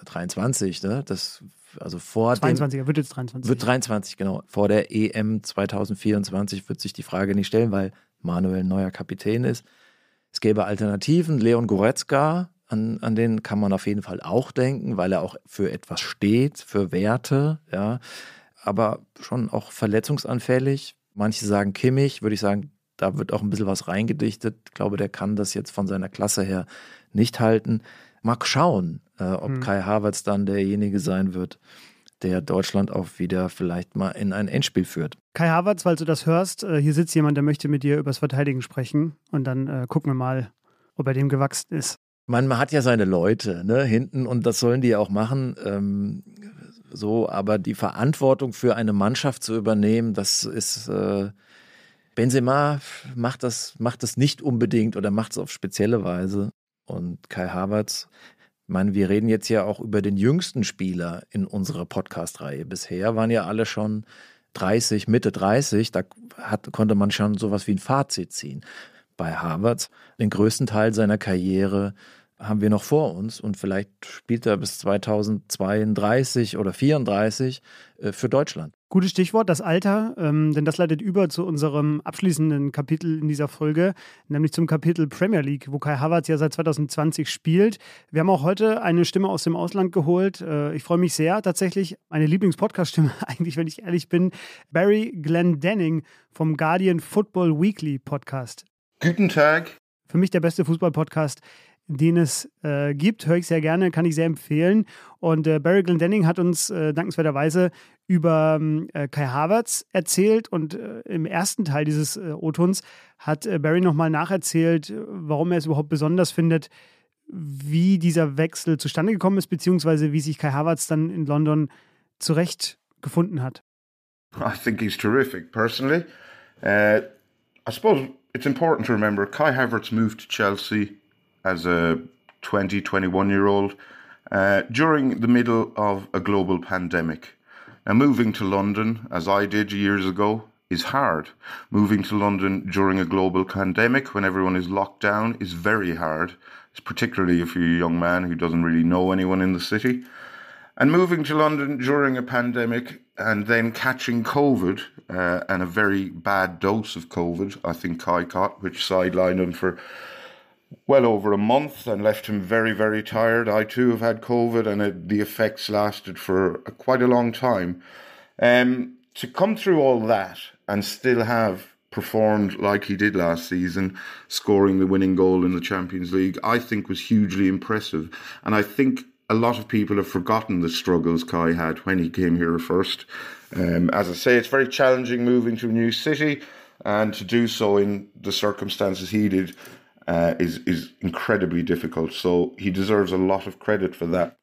23, ne? Das also vor 22, er wird jetzt 23. Wird 23, genau. Vor der EM 2024 wird sich die Frage nicht stellen, weil Manuel neuer Kapitän ist. Es gäbe Alternativen. Leon Goretzka, an, an den kann man auf jeden Fall auch denken, weil er auch für etwas steht, für Werte, ja. Aber schon auch verletzungsanfällig. Manche sagen Kimmich, würde ich sagen, da wird auch ein bisschen was reingedichtet. Ich glaube, der kann das jetzt von seiner Klasse her nicht halten. Mal schauen, äh, ob hm. Kai Havertz dann derjenige sein wird, der Deutschland auch wieder vielleicht mal in ein Endspiel führt. Kai Havertz, weil du das hörst, äh, hier sitzt jemand, der möchte mit dir über das Verteidigen sprechen und dann äh, gucken wir mal, ob er dem gewachsen ist. Man, man hat ja seine Leute ne, hinten und das sollen die auch machen. Ähm, so, aber die Verantwortung für eine Mannschaft zu übernehmen, das ist äh, Benzema macht das, macht das nicht unbedingt oder macht es auf spezielle Weise. Und Kai Havertz, ich meine, wir reden jetzt ja auch über den jüngsten Spieler in unserer Podcast-Reihe. Bisher waren ja alle schon 30, Mitte 30, da hat, konnte man schon sowas wie ein Fazit ziehen. Bei Havertz, den größten Teil seiner Karriere haben wir noch vor uns und vielleicht spielt er bis 2032 oder 34 äh, für Deutschland. Gutes Stichwort, das Alter, ähm, denn das leitet über zu unserem abschließenden Kapitel in dieser Folge, nämlich zum Kapitel Premier League, wo Kai Havertz ja seit 2020 spielt. Wir haben auch heute eine Stimme aus dem Ausland geholt. Äh, ich freue mich sehr, tatsächlich meine Lieblings-Podcast-Stimme, *laughs* eigentlich, wenn ich ehrlich bin, Barry Glendenning vom Guardian Football Weekly Podcast. Guten Tag. Für mich der beste Fußball-Podcast den es äh, gibt. Höre ich sehr gerne, kann ich sehr empfehlen. Und äh, Barry Glendenning hat uns äh, dankenswerterweise über ähm, äh, Kai Havertz erzählt und äh, im ersten Teil dieses äh, O-Tons hat Barry nochmal nacherzählt, warum er es überhaupt besonders findet, wie dieser Wechsel zustande gekommen ist, beziehungsweise wie sich Kai Havertz dann in London zurechtgefunden hat. I think he's terrific, personally. Uh, I suppose it's important to remember Kai Havertz moved to Chelsea as a 20, 21 year old uh, during the middle of a global pandemic. Now, moving to London, as I did years ago, is hard. Moving to London during a global pandemic when everyone is locked down is very hard, it's particularly if you're a young man who doesn't really know anyone in the city. And moving to London during a pandemic and then catching COVID uh, and a very bad dose of COVID, I think Kai caught, which sidelined him for well over a month and left him very, very tired. I too have had COVID, and it, the effects lasted for a, quite a long time. Um, to come through all that and still have performed like he did last season, scoring the winning goal in the Champions League, I think was hugely impressive. And I think a lot of people have forgotten the struggles Kai had when he came here first. Um, as I say, it's very challenging moving to a new city, and to do so in the circumstances he did uh, is, is incredibly difficult. So he deserves a lot of credit for that.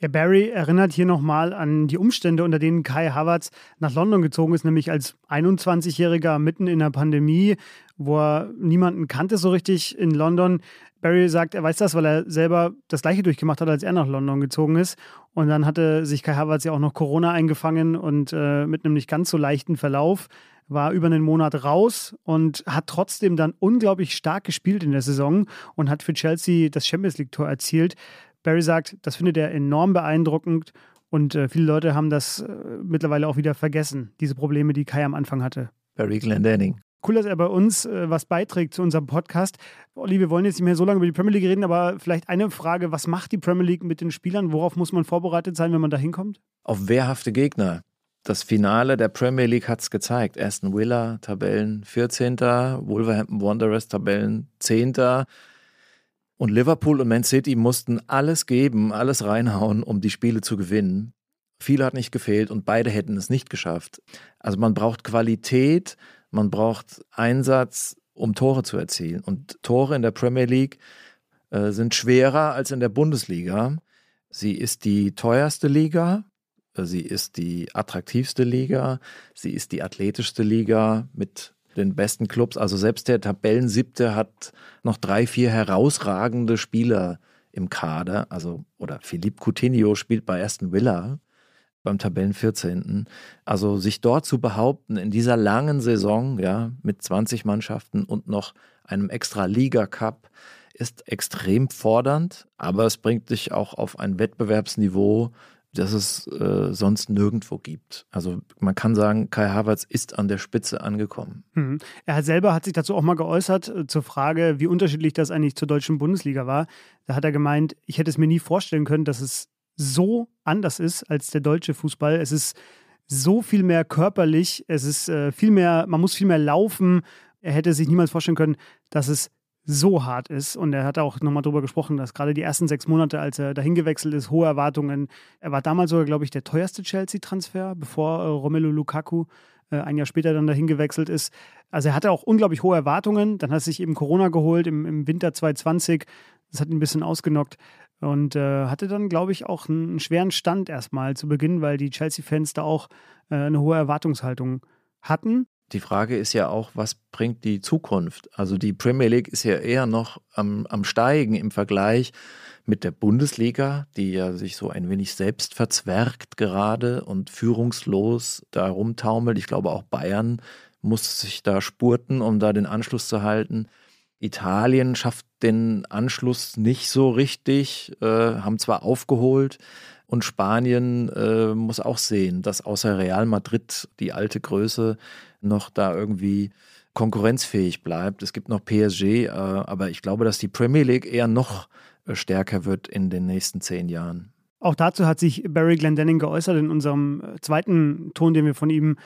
Ja, Barry erinnert hier nochmal an die Umstände, unter denen Kai Havertz nach London gezogen ist, nämlich als 21-Jähriger mitten in der Pandemie, wo er niemanden kannte so richtig in London. Barry sagt, er weiß das, weil er selber das gleiche durchgemacht hat, als er nach London gezogen ist. Und dann hatte sich Kai Havertz ja auch noch Corona eingefangen und äh, mit einem nicht ganz so leichten Verlauf war über einen Monat raus und hat trotzdem dann unglaublich stark gespielt in der Saison und hat für Chelsea das Champions League-Tor erzielt. Barry sagt, das findet er enorm beeindruckend und äh, viele Leute haben das äh, mittlerweile auch wieder vergessen, diese Probleme, die Kai am Anfang hatte. Barry Glendenning. Cool, dass er bei uns äh, was beiträgt zu unserem Podcast. Olli, wir wollen jetzt nicht mehr so lange über die Premier League reden, aber vielleicht eine Frage: Was macht die Premier League mit den Spielern? Worauf muss man vorbereitet sein, wenn man da hinkommt? Auf wehrhafte Gegner das Finale der Premier League hat es gezeigt. Aston Villa, Tabellen 14. Wolverhampton Wanderers, Tabellen 10. Und Liverpool und Man City mussten alles geben, alles reinhauen, um die Spiele zu gewinnen. Viel hat nicht gefehlt und beide hätten es nicht geschafft. Also man braucht Qualität, man braucht Einsatz, um Tore zu erzielen. Und Tore in der Premier League äh, sind schwerer als in der Bundesliga. Sie ist die teuerste Liga, Sie ist die attraktivste Liga, sie ist die athletischste Liga mit den besten Clubs. Also selbst der Tabellensiebte hat noch drei, vier herausragende Spieler im Kader. Also, oder Philippe Coutinho spielt bei Aston Villa beim Tabellen 14. Also sich dort zu behaupten in dieser langen Saison, ja, mit 20 Mannschaften und noch einem extra Liga Cup, ist extrem fordernd, aber es bringt dich auch auf ein Wettbewerbsniveau, das es äh, sonst nirgendwo gibt. Also man kann sagen, Kai Havertz ist an der Spitze angekommen. Mhm. Er selber hat sich dazu auch mal geäußert äh, zur Frage, wie unterschiedlich das eigentlich zur deutschen Bundesliga war. Da hat er gemeint, ich hätte es mir nie vorstellen können, dass es so anders ist als der deutsche Fußball. Es ist so viel mehr körperlich, es ist äh, viel mehr, man muss viel mehr laufen. Er hätte sich niemals vorstellen können, dass es so hart ist. Und er hat auch nochmal darüber gesprochen, dass gerade die ersten sechs Monate, als er dahin gewechselt ist, hohe Erwartungen. Er war damals sogar, glaube ich, der teuerste Chelsea-Transfer, bevor äh, Romelu Lukaku äh, ein Jahr später dann dahin gewechselt ist. Also er hatte auch unglaublich hohe Erwartungen. Dann hat sich eben Corona geholt im, im Winter 2020. Das hat ihn ein bisschen ausgenockt. Und äh, hatte dann, glaube ich, auch einen schweren Stand erstmal zu Beginn, weil die Chelsea-Fans da auch äh, eine hohe Erwartungshaltung hatten. Die Frage ist ja auch, was bringt die Zukunft? Also die Premier League ist ja eher noch am, am Steigen im Vergleich mit der Bundesliga, die ja sich so ein wenig selbst verzwergt gerade und führungslos da rumtaumelt. Ich glaube auch Bayern muss sich da spurten, um da den Anschluss zu halten. Italien schafft den Anschluss nicht so richtig, äh, haben zwar aufgeholt, und Spanien äh, muss auch sehen, dass außer Real Madrid die alte Größe noch da irgendwie konkurrenzfähig bleibt. Es gibt noch PSG, äh, aber ich glaube, dass die Premier League eher noch äh, stärker wird in den nächsten zehn Jahren. Auch dazu hat sich Barry Glendenning geäußert in unserem äh, zweiten Ton, den wir von ihm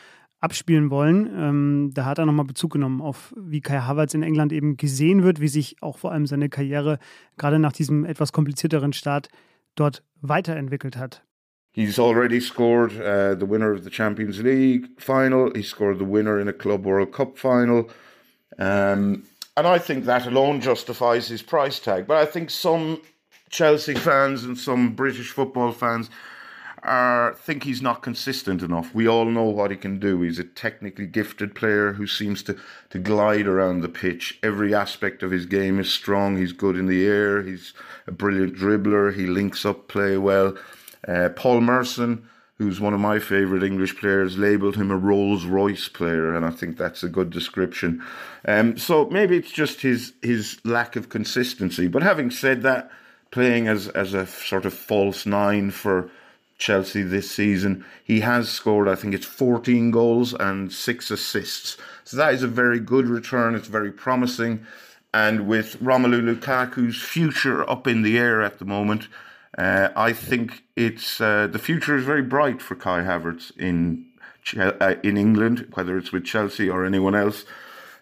abspielen wollen. Ähm, da hat er nochmal Bezug genommen auf, wie Kai Havertz in England eben gesehen wird, wie sich auch vor allem seine Karriere gerade nach diesem etwas komplizierteren Start dort weiterentwickelt hat. He's already scored uh, the winner of the Champions League final. He scored the winner in a Club World Cup final. Um, and I think that alone justifies his price tag. But I think some Chelsea fans and some British football fans are think he's not consistent enough. We all know what he can do. He's a technically gifted player who seems to, to glide around the pitch. Every aspect of his game is strong. He's good in the air. He's a brilliant dribbler. He links up play well. Uh, Paul Merson, who's one of my favourite English players, labelled him a Rolls Royce player, and I think that's a good description. Um, so maybe it's just his his lack of consistency. But having said that, playing as as a sort of false nine for Chelsea this season. He has scored, I think it's 14 goals and six assists. So that is a very good return. It's very promising. And with Romelu Lukaku's future up in the air at the moment, uh, I think it's uh, the future is very bright for Kai Havertz in uh, in England, whether it's with Chelsea or anyone else.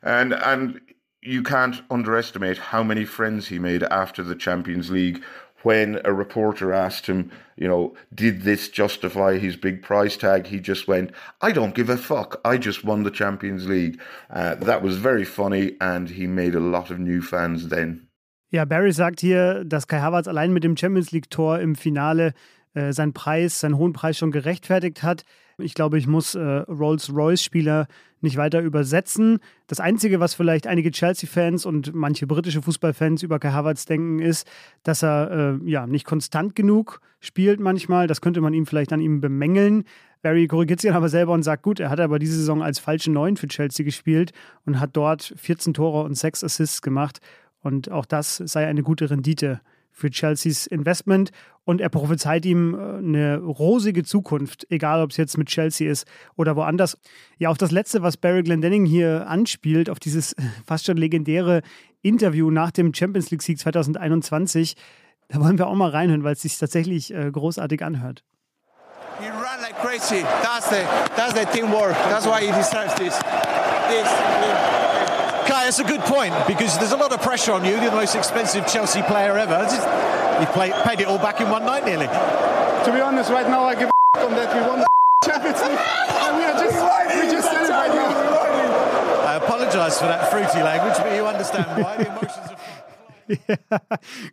And and you can't underestimate how many friends he made after the Champions League when a reporter asked him, you know, did this justify his big price tag? He just went, I don't give a fuck. I just won the Champions League. Uh, that was very funny and he made a lot of new fans then. Ja, Barry sagt hier, dass Kai Havertz allein mit dem Champions League-Tor im Finale äh, seinen Preis, seinen hohen Preis schon gerechtfertigt hat. Ich glaube, ich muss äh, Rolls-Royce-Spieler nicht weiter übersetzen. Das Einzige, was vielleicht einige Chelsea-Fans und manche britische Fußballfans über Kai Havertz denken, ist, dass er äh, ja nicht konstant genug spielt manchmal. Das könnte man ihm vielleicht an ihm bemängeln. Barry korrigiert sich aber selber und sagt, gut, er hat aber diese Saison als falsche Neun für Chelsea gespielt und hat dort 14 Tore und 6 Assists gemacht. Und auch das sei eine gute Rendite für Chelseas Investment. Und er prophezeit ihm äh, eine rosige Zukunft, egal ob es jetzt mit Chelsea ist oder woanders. Ja, auf das Letzte, was Barry Glendenning hier anspielt, auf dieses *laughs* fast schon legendäre Interview nach dem Champions League-Sieg 2021, da wollen wir auch mal reinhören, weil es sich tatsächlich äh, großartig anhört. He ran like crazy. That's the, that's the teamwork. That's why he deserves this. this. Kai, that's a good point because there's a lot of pressure on you. You're the most expensive Chelsea player ever. You played, paid it all back in one night nearly. To be honest, right now I give a on that we won the *laughs* Champions League and we are just we just celebrate now. I apologise for that fruity language, but you understand why the emotions are. *laughs* Ja,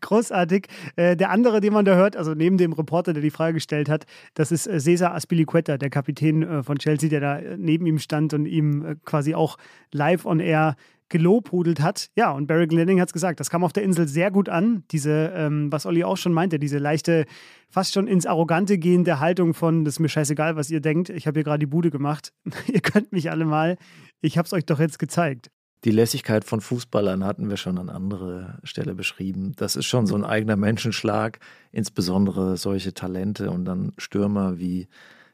großartig. Äh, der andere, den man da hört, also neben dem Reporter, der die Frage gestellt hat, das ist äh, Cesar Aspilicueta, der Kapitän äh, von Chelsea, der da neben ihm stand und ihm quasi auch live on air gelobhudelt hat. Ja, und Barry Glenning hat es gesagt, das kam auf der Insel sehr gut an. Diese, ähm, was Olli auch schon meinte, diese leichte, fast schon ins Arrogante gehende Haltung von, das ist mir scheißegal, was ihr denkt. Ich habe hier gerade die Bude gemacht. *laughs* ihr könnt mich alle mal. Ich habe es euch doch jetzt gezeigt. Die Lässigkeit von Fußballern hatten wir schon an anderer Stelle beschrieben. Das ist schon so ein eigener Menschenschlag, insbesondere solche Talente und dann Stürmer wie,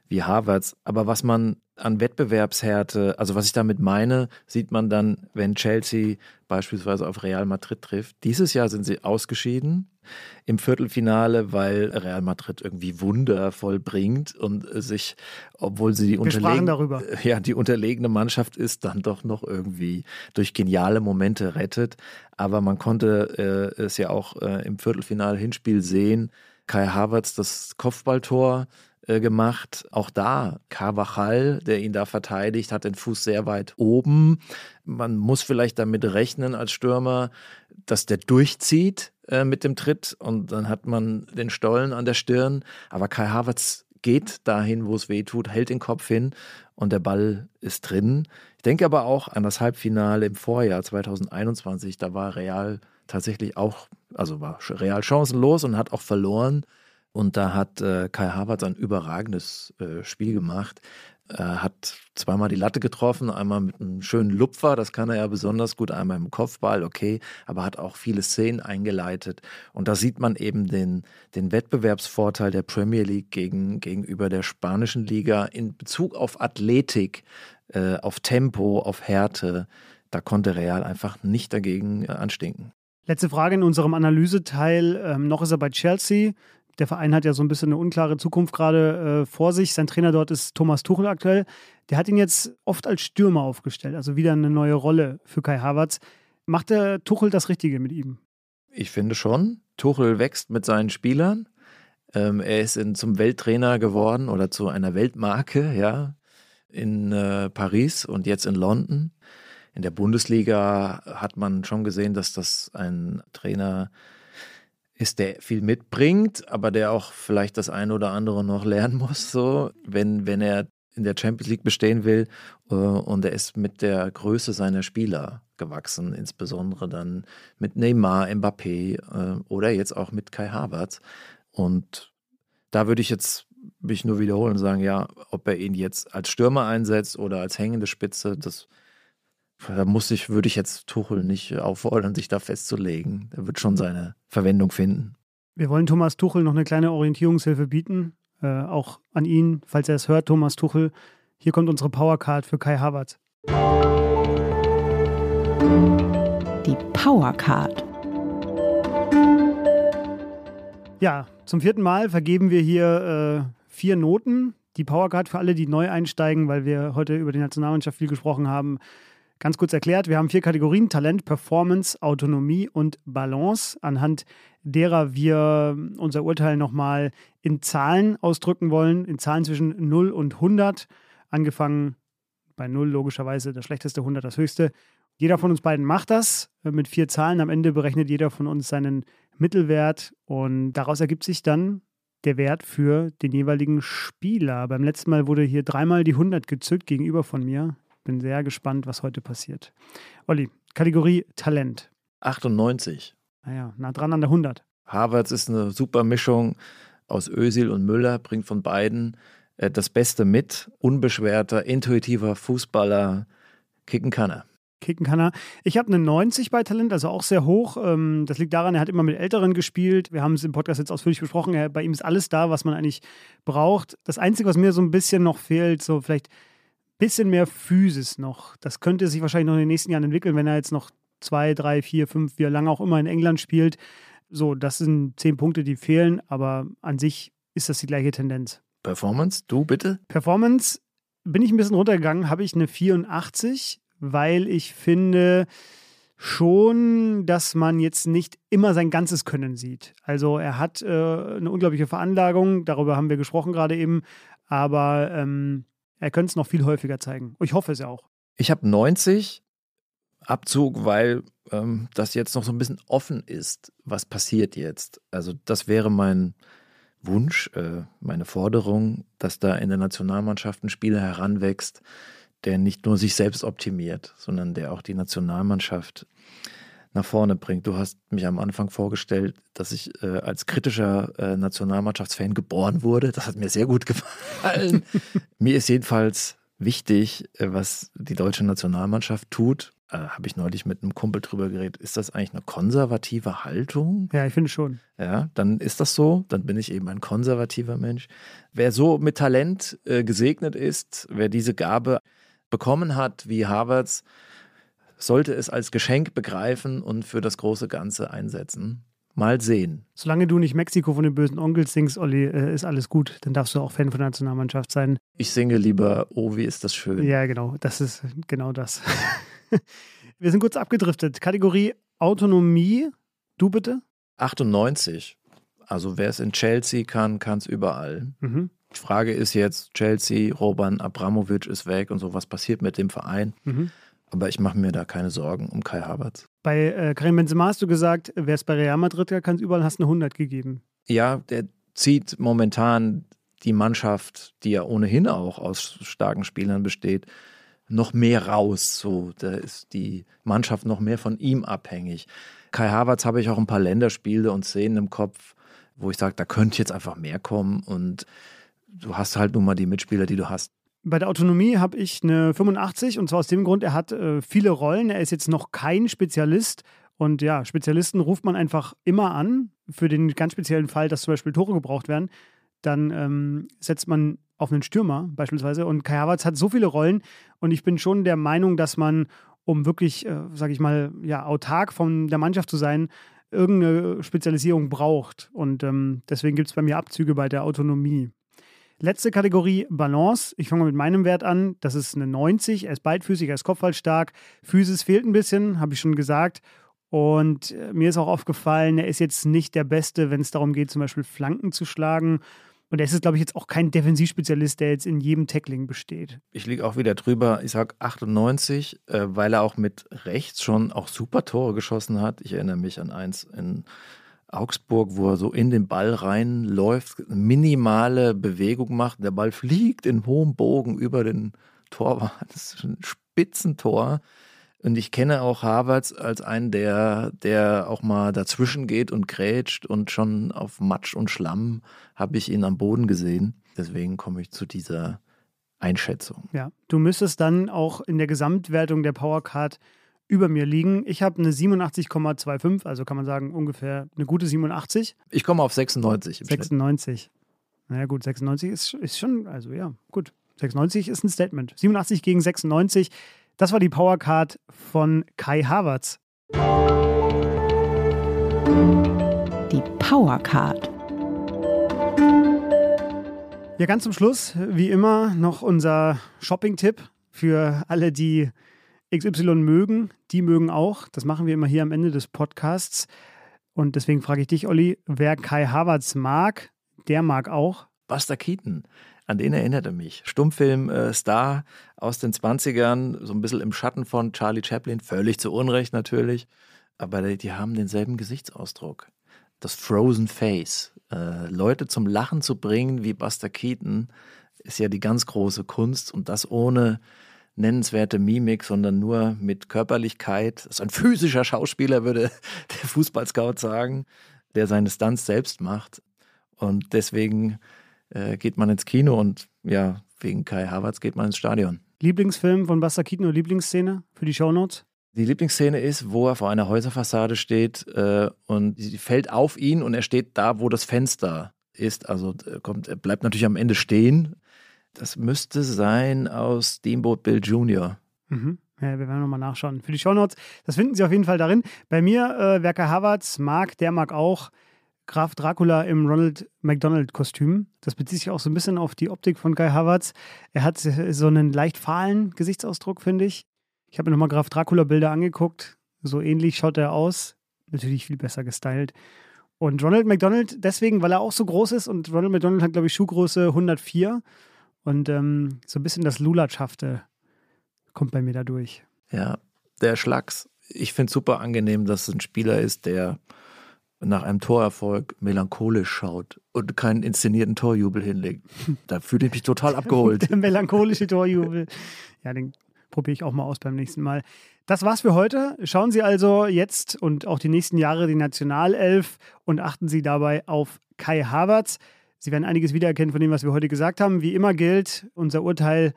wie Harvards. Aber was man an Wettbewerbshärte, also was ich damit meine, sieht man dann, wenn Chelsea beispielsweise auf Real Madrid trifft. Dieses Jahr sind sie ausgeschieden im Viertelfinale, weil Real Madrid irgendwie Wunder vollbringt und sich, obwohl sie die, unterlegen, *laughs* ja, die unterlegene Mannschaft ist, dann doch noch irgendwie durch geniale Momente rettet. Aber man konnte äh, es ja auch äh, im Viertelfinale Hinspiel sehen. Kai Havertz das Kopfballtor äh, gemacht. Auch da, Carvajal, der ihn da verteidigt, hat den Fuß sehr weit oben. Man muss vielleicht damit rechnen als Stürmer, dass der durchzieht äh, mit dem Tritt und dann hat man den Stollen an der Stirn. Aber Kai Havertz geht dahin, wo es weh tut, hält den Kopf hin und der Ball ist drin. Ich denke aber auch an das Halbfinale im Vorjahr 2021. Da war Real tatsächlich auch, also war Real chancenlos und hat auch verloren. Und da hat äh, Kai Havertz ein überragendes äh, Spiel gemacht. Er hat zweimal die Latte getroffen, einmal mit einem schönen Lupfer, das kann er ja besonders gut, einmal im Kopfball, okay, aber hat auch viele Szenen eingeleitet. Und da sieht man eben den, den Wettbewerbsvorteil der Premier League gegen, gegenüber der spanischen Liga in Bezug auf Athletik, äh, auf Tempo, auf Härte. Da konnte Real einfach nicht dagegen äh, anstinken. Letzte Frage in unserem Analyseteil. Ähm, noch ist er bei Chelsea der Verein hat ja so ein bisschen eine unklare Zukunft gerade äh, vor sich. Sein Trainer dort ist Thomas Tuchel aktuell. Der hat ihn jetzt oft als Stürmer aufgestellt, also wieder eine neue Rolle für Kai Havertz. Macht der Tuchel das Richtige mit ihm? Ich finde schon. Tuchel wächst mit seinen Spielern. Ähm, er ist in, zum Welttrainer geworden oder zu einer Weltmarke, ja, in äh, Paris und jetzt in London. In der Bundesliga hat man schon gesehen, dass das ein Trainer ist ist, der viel mitbringt, aber der auch vielleicht das eine oder andere noch lernen *laughs* muss, so, wenn, wenn er in der Champions League bestehen will. Äh, und er ist mit der Größe seiner Spieler gewachsen, insbesondere dann mit Neymar, Mbappé äh, oder jetzt auch mit Kai Havertz. Und da würde ich jetzt mich nur wiederholen und sagen, ja, ob er ihn jetzt als Stürmer einsetzt oder als hängende Spitze, das da muss ich, würde ich jetzt Tuchel nicht auffordern, sich da festzulegen. Er wird schon seine Verwendung finden. Wir wollen Thomas Tuchel noch eine kleine Orientierungshilfe bieten. Äh, auch an ihn, falls er es hört, Thomas Tuchel. Hier kommt unsere Powercard für Kai Havertz. Die Powercard. Ja, zum vierten Mal vergeben wir hier äh, vier Noten. Die Powercard für alle, die neu einsteigen, weil wir heute über die Nationalmannschaft viel gesprochen haben. Ganz kurz erklärt, wir haben vier Kategorien: Talent, Performance, Autonomie und Balance, anhand derer wir unser Urteil nochmal in Zahlen ausdrücken wollen, in Zahlen zwischen 0 und 100, angefangen bei 0 logischerweise das schlechteste, 100 das höchste. Jeder von uns beiden macht das mit vier Zahlen. Am Ende berechnet jeder von uns seinen Mittelwert und daraus ergibt sich dann der Wert für den jeweiligen Spieler. Beim letzten Mal wurde hier dreimal die 100 gezückt gegenüber von mir bin sehr gespannt, was heute passiert. Olli, Kategorie Talent. 98. Naja, nah dran an der 100. Harvards ist eine super Mischung aus Ösil und Müller, bringt von beiden äh, das Beste mit. Unbeschwerter, intuitiver Fußballer, kicken kann er. Kicken kann er. Ich habe eine 90 bei Talent, also auch sehr hoch. Ähm, das liegt daran, er hat immer mit Älteren gespielt. Wir haben es im Podcast jetzt ausführlich besprochen. Bei ihm ist alles da, was man eigentlich braucht. Das Einzige, was mir so ein bisschen noch fehlt, so vielleicht bisschen mehr Physis noch. Das könnte sich wahrscheinlich noch in den nächsten Jahren entwickeln, wenn er jetzt noch zwei, drei, vier, fünf, wie lange auch immer in England spielt. So, das sind zehn Punkte, die fehlen, aber an sich ist das die gleiche Tendenz. Performance, du bitte? Performance bin ich ein bisschen runtergegangen, habe ich eine 84, weil ich finde schon, dass man jetzt nicht immer sein ganzes Können sieht. Also er hat äh, eine unglaubliche Veranlagung, darüber haben wir gesprochen gerade eben, aber ähm, er könnte es noch viel häufiger zeigen. Ich hoffe es ja auch. Ich habe 90 Abzug, weil ähm, das jetzt noch so ein bisschen offen ist, was passiert jetzt. Also das wäre mein Wunsch, äh, meine Forderung, dass da in der Nationalmannschaft ein Spieler heranwächst, der nicht nur sich selbst optimiert, sondern der auch die Nationalmannschaft nach vorne bringt. Du hast mich am Anfang vorgestellt, dass ich äh, als kritischer äh, Nationalmannschaftsfan geboren wurde. Das hat mir sehr gut gefallen. *laughs* mir ist jedenfalls wichtig, äh, was die deutsche Nationalmannschaft tut. äh, habe ich neulich mit einem Kumpel drüber geredet, ist das eigentlich eine konservative Haltung? Ja, ich finde schon. Ja, dann ist das so, dann bin ich eben ein konservativer Mensch. Wer so mit Talent äh, gesegnet ist, wer diese Gabe bekommen hat, wie Harvards, sollte es als Geschenk begreifen und für das große Ganze einsetzen. Mal sehen. Solange du nicht Mexiko von den bösen Onkels singst, Olli, äh, ist alles gut. Dann darfst du auch Fan von der Nationalmannschaft sein. Ich singe lieber Oh, wie ist das schön. Ja, genau. Das ist genau das. *laughs* Wir sind kurz abgedriftet. Kategorie Autonomie. Du bitte? 98. Also wer es in Chelsea kann, kann es überall. Mhm. Die Frage ist jetzt, Chelsea, Roban Abramovic ist weg und so, was passiert mit dem Verein? Mhm. Aber ich mache mir da keine Sorgen um Kai Havertz. Bei äh, Karim Benzema hast du gesagt, wer es bei Real Madrid kann, überall, hast eine 100 gegeben. Ja, der zieht momentan die Mannschaft, die ja ohnehin auch aus starken Spielern besteht, noch mehr raus. So, da ist die Mannschaft noch mehr von ihm abhängig. Kai Havertz habe ich auch ein paar Länderspiele und Szenen im Kopf, wo ich sage, da könnte jetzt einfach mehr kommen und du hast halt nun mal die Mitspieler, die du hast. Bei der Autonomie habe ich eine 85 und zwar aus dem Grund, er hat äh, viele Rollen. Er ist jetzt noch kein Spezialist. Und ja, Spezialisten ruft man einfach immer an. Für den ganz speziellen Fall, dass zum Beispiel Tore gebraucht werden, dann ähm, setzt man auf einen Stürmer beispielsweise. Und Kai Havertz hat so viele Rollen. Und ich bin schon der Meinung, dass man, um wirklich, äh, sage ich mal, ja, autark von der Mannschaft zu sein, irgendeine Spezialisierung braucht. Und ähm, deswegen gibt es bei mir Abzüge bei der Autonomie. Letzte Kategorie Balance. Ich fange mit meinem Wert an. Das ist eine 90. Er ist beidfüßig, er ist kopfballstark. Physis fehlt ein bisschen, habe ich schon gesagt. Und äh, mir ist auch aufgefallen, er ist jetzt nicht der Beste, wenn es darum geht, zum Beispiel Flanken zu schlagen. Und er ist, glaube ich, jetzt auch kein Defensivspezialist, der jetzt in jedem Tackling besteht. Ich liege auch wieder drüber. Ich sage 98, äh, weil er auch mit rechts schon auch super Tore geschossen hat. Ich erinnere mich an eins in Augsburg, wo er so in den Ball reinläuft, minimale Bewegung macht. Der Ball fliegt in hohem Bogen über den Torwart. Das ist ein Spitzentor. Und ich kenne auch Havertz als einen, der, der auch mal dazwischen geht und grätscht und schon auf Matsch und Schlamm habe ich ihn am Boden gesehen. Deswegen komme ich zu dieser Einschätzung. Ja, du müsstest dann auch in der Gesamtwertung der Powercard über mir liegen. Ich habe eine 87,25, also kann man sagen ungefähr eine gute 87. Ich komme auf 96. Im 96. Naja gut, 96 ist, ist schon, also ja, gut. 96 ist ein Statement. 87 gegen 96. Das war die Powercard von Kai Havertz. Die Powercard. Ja, ganz zum Schluss, wie immer, noch unser Shopping-Tipp für alle, die XY mögen. Die mögen auch. Das machen wir immer hier am Ende des Podcasts. Und deswegen frage ich dich, Olli, wer Kai Havertz mag, der mag auch. Buster Keaton, an den erinnert er mich. Stummfilm-Star äh, aus den 20ern, so ein bisschen im Schatten von Charlie Chaplin, völlig zu Unrecht natürlich. Aber die, haben denselben Gesichtsausdruck. Das Frozen Face. Äh, Leute zum Lachen zu bringen wie Buster Keaton ist ja die ganz große Kunst und das ohne nennenswerte Mimik, sondern nur mit Körperlichkeit. Das ist ein physischer Schauspieler, würde *laughs* der Fußballscout sagen, der seine Stunts selbst macht. Und deswegen äh, geht man ins Kino und ja, wegen Kai Havertz geht man ins Stadion. Lieblingsfilm von Buster Keaton oder Lieblingsszene für die Shownotes? Die Lieblingsszene ist, wo er vor einer Häuserfassade steht äh, und sie fällt auf ihn und er steht da, wo das Fenster ist. Also kommt, er bleibt natürlich am Ende stehen. Das müsste sein aus Steamboat Bill Jr. Mhm. Ja, wir werden nochmal nachschauen. Für die Shownotes, das finden Sie auf jeden Fall darin. Bei mir, äh, wer Kai Havertz mag, der mag auch Graf Dracula im Ronald McDonald-Kostüm. Das bezieht sich auch so ein bisschen auf die Optik von Kai Havertz. Er hat so einen leicht fahlen Gesichtsausdruck, finde ich. Ich habe mir nochmal Graf Dracula-Bilder angeguckt. So ähnlich schaut er aus. Natürlich viel besser gestylt. Und Ronald McDonald deswegen, weil er auch so groß ist und Ronald McDonald hat, glaube ich, Schuhgröße 104. Und ähm, so ein bisschen das Lulatschafte kommt bei mir da durch. Ja, der Schlags. Ich finde es super angenehm, dass es ein Spieler ist, der nach einem Torerfolg melancholisch schaut und keinen inszenierten Torjubel hinlegt. *laughs* Da fühle ich mich total abgeholt. Der melancholische Torjubel. Ja, den probiere ich auch mal aus beim nächsten Mal. Das war's für heute. Schauen Sie also jetzt und auch die nächsten Jahre die Nationalelf und achten Sie dabei auf Kai Havertz. Sie werden einiges wiedererkennen von dem, was wir heute gesagt haben. Wie immer gilt, unser Urteil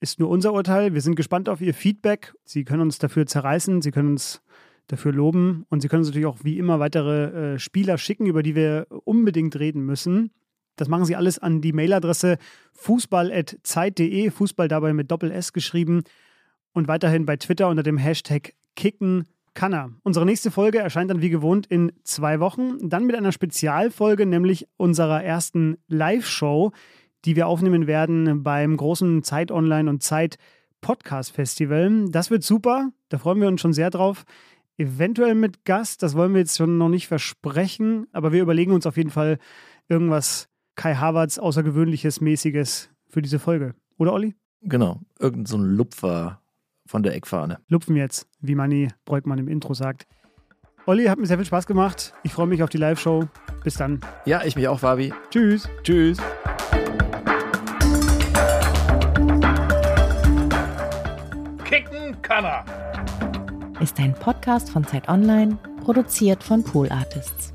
ist nur unser Urteil. Wir sind gespannt auf Ihr Feedback. Sie können uns dafür zerreißen, Sie können uns dafür loben und Sie können uns natürlich auch wie immer weitere äh, Spieler schicken, über die wir unbedingt reden müssen. Das machen Sie alles an die Mailadresse fußball.zeit.de, Fußball dabei mit Doppel-S geschrieben und weiterhin bei Twitter unter dem Hashtag Kicken Kanner. Unsere nächste Folge erscheint dann wie gewohnt in zwei Wochen, dann mit einer Spezialfolge, nämlich unserer ersten Live-Show, die wir aufnehmen werden beim großen Zeit Online und Zeit Podcast Festival. Das wird super, da freuen wir uns schon sehr drauf. Eventuell mit Gast, das wollen wir jetzt schon noch nicht versprechen, aber wir überlegen uns auf jeden Fall irgendwas Kai Havertz Außergewöhnliches, Mäßiges für diese Folge. Oder Olli? Genau, irgend so ein Lupfer von der Eckfahne. Lupfen jetzt, wie Manni Breukmann im Intro sagt. Olli, hat mir sehr viel Spaß gemacht. Ich freue mich auf die Live-Show. Bis dann. Ja, ich mich auch, Fabi. Tschüss. Tschüss. Kicken kann er. Ist ein Podcast von Zeit Online, produziert von Pool Artists.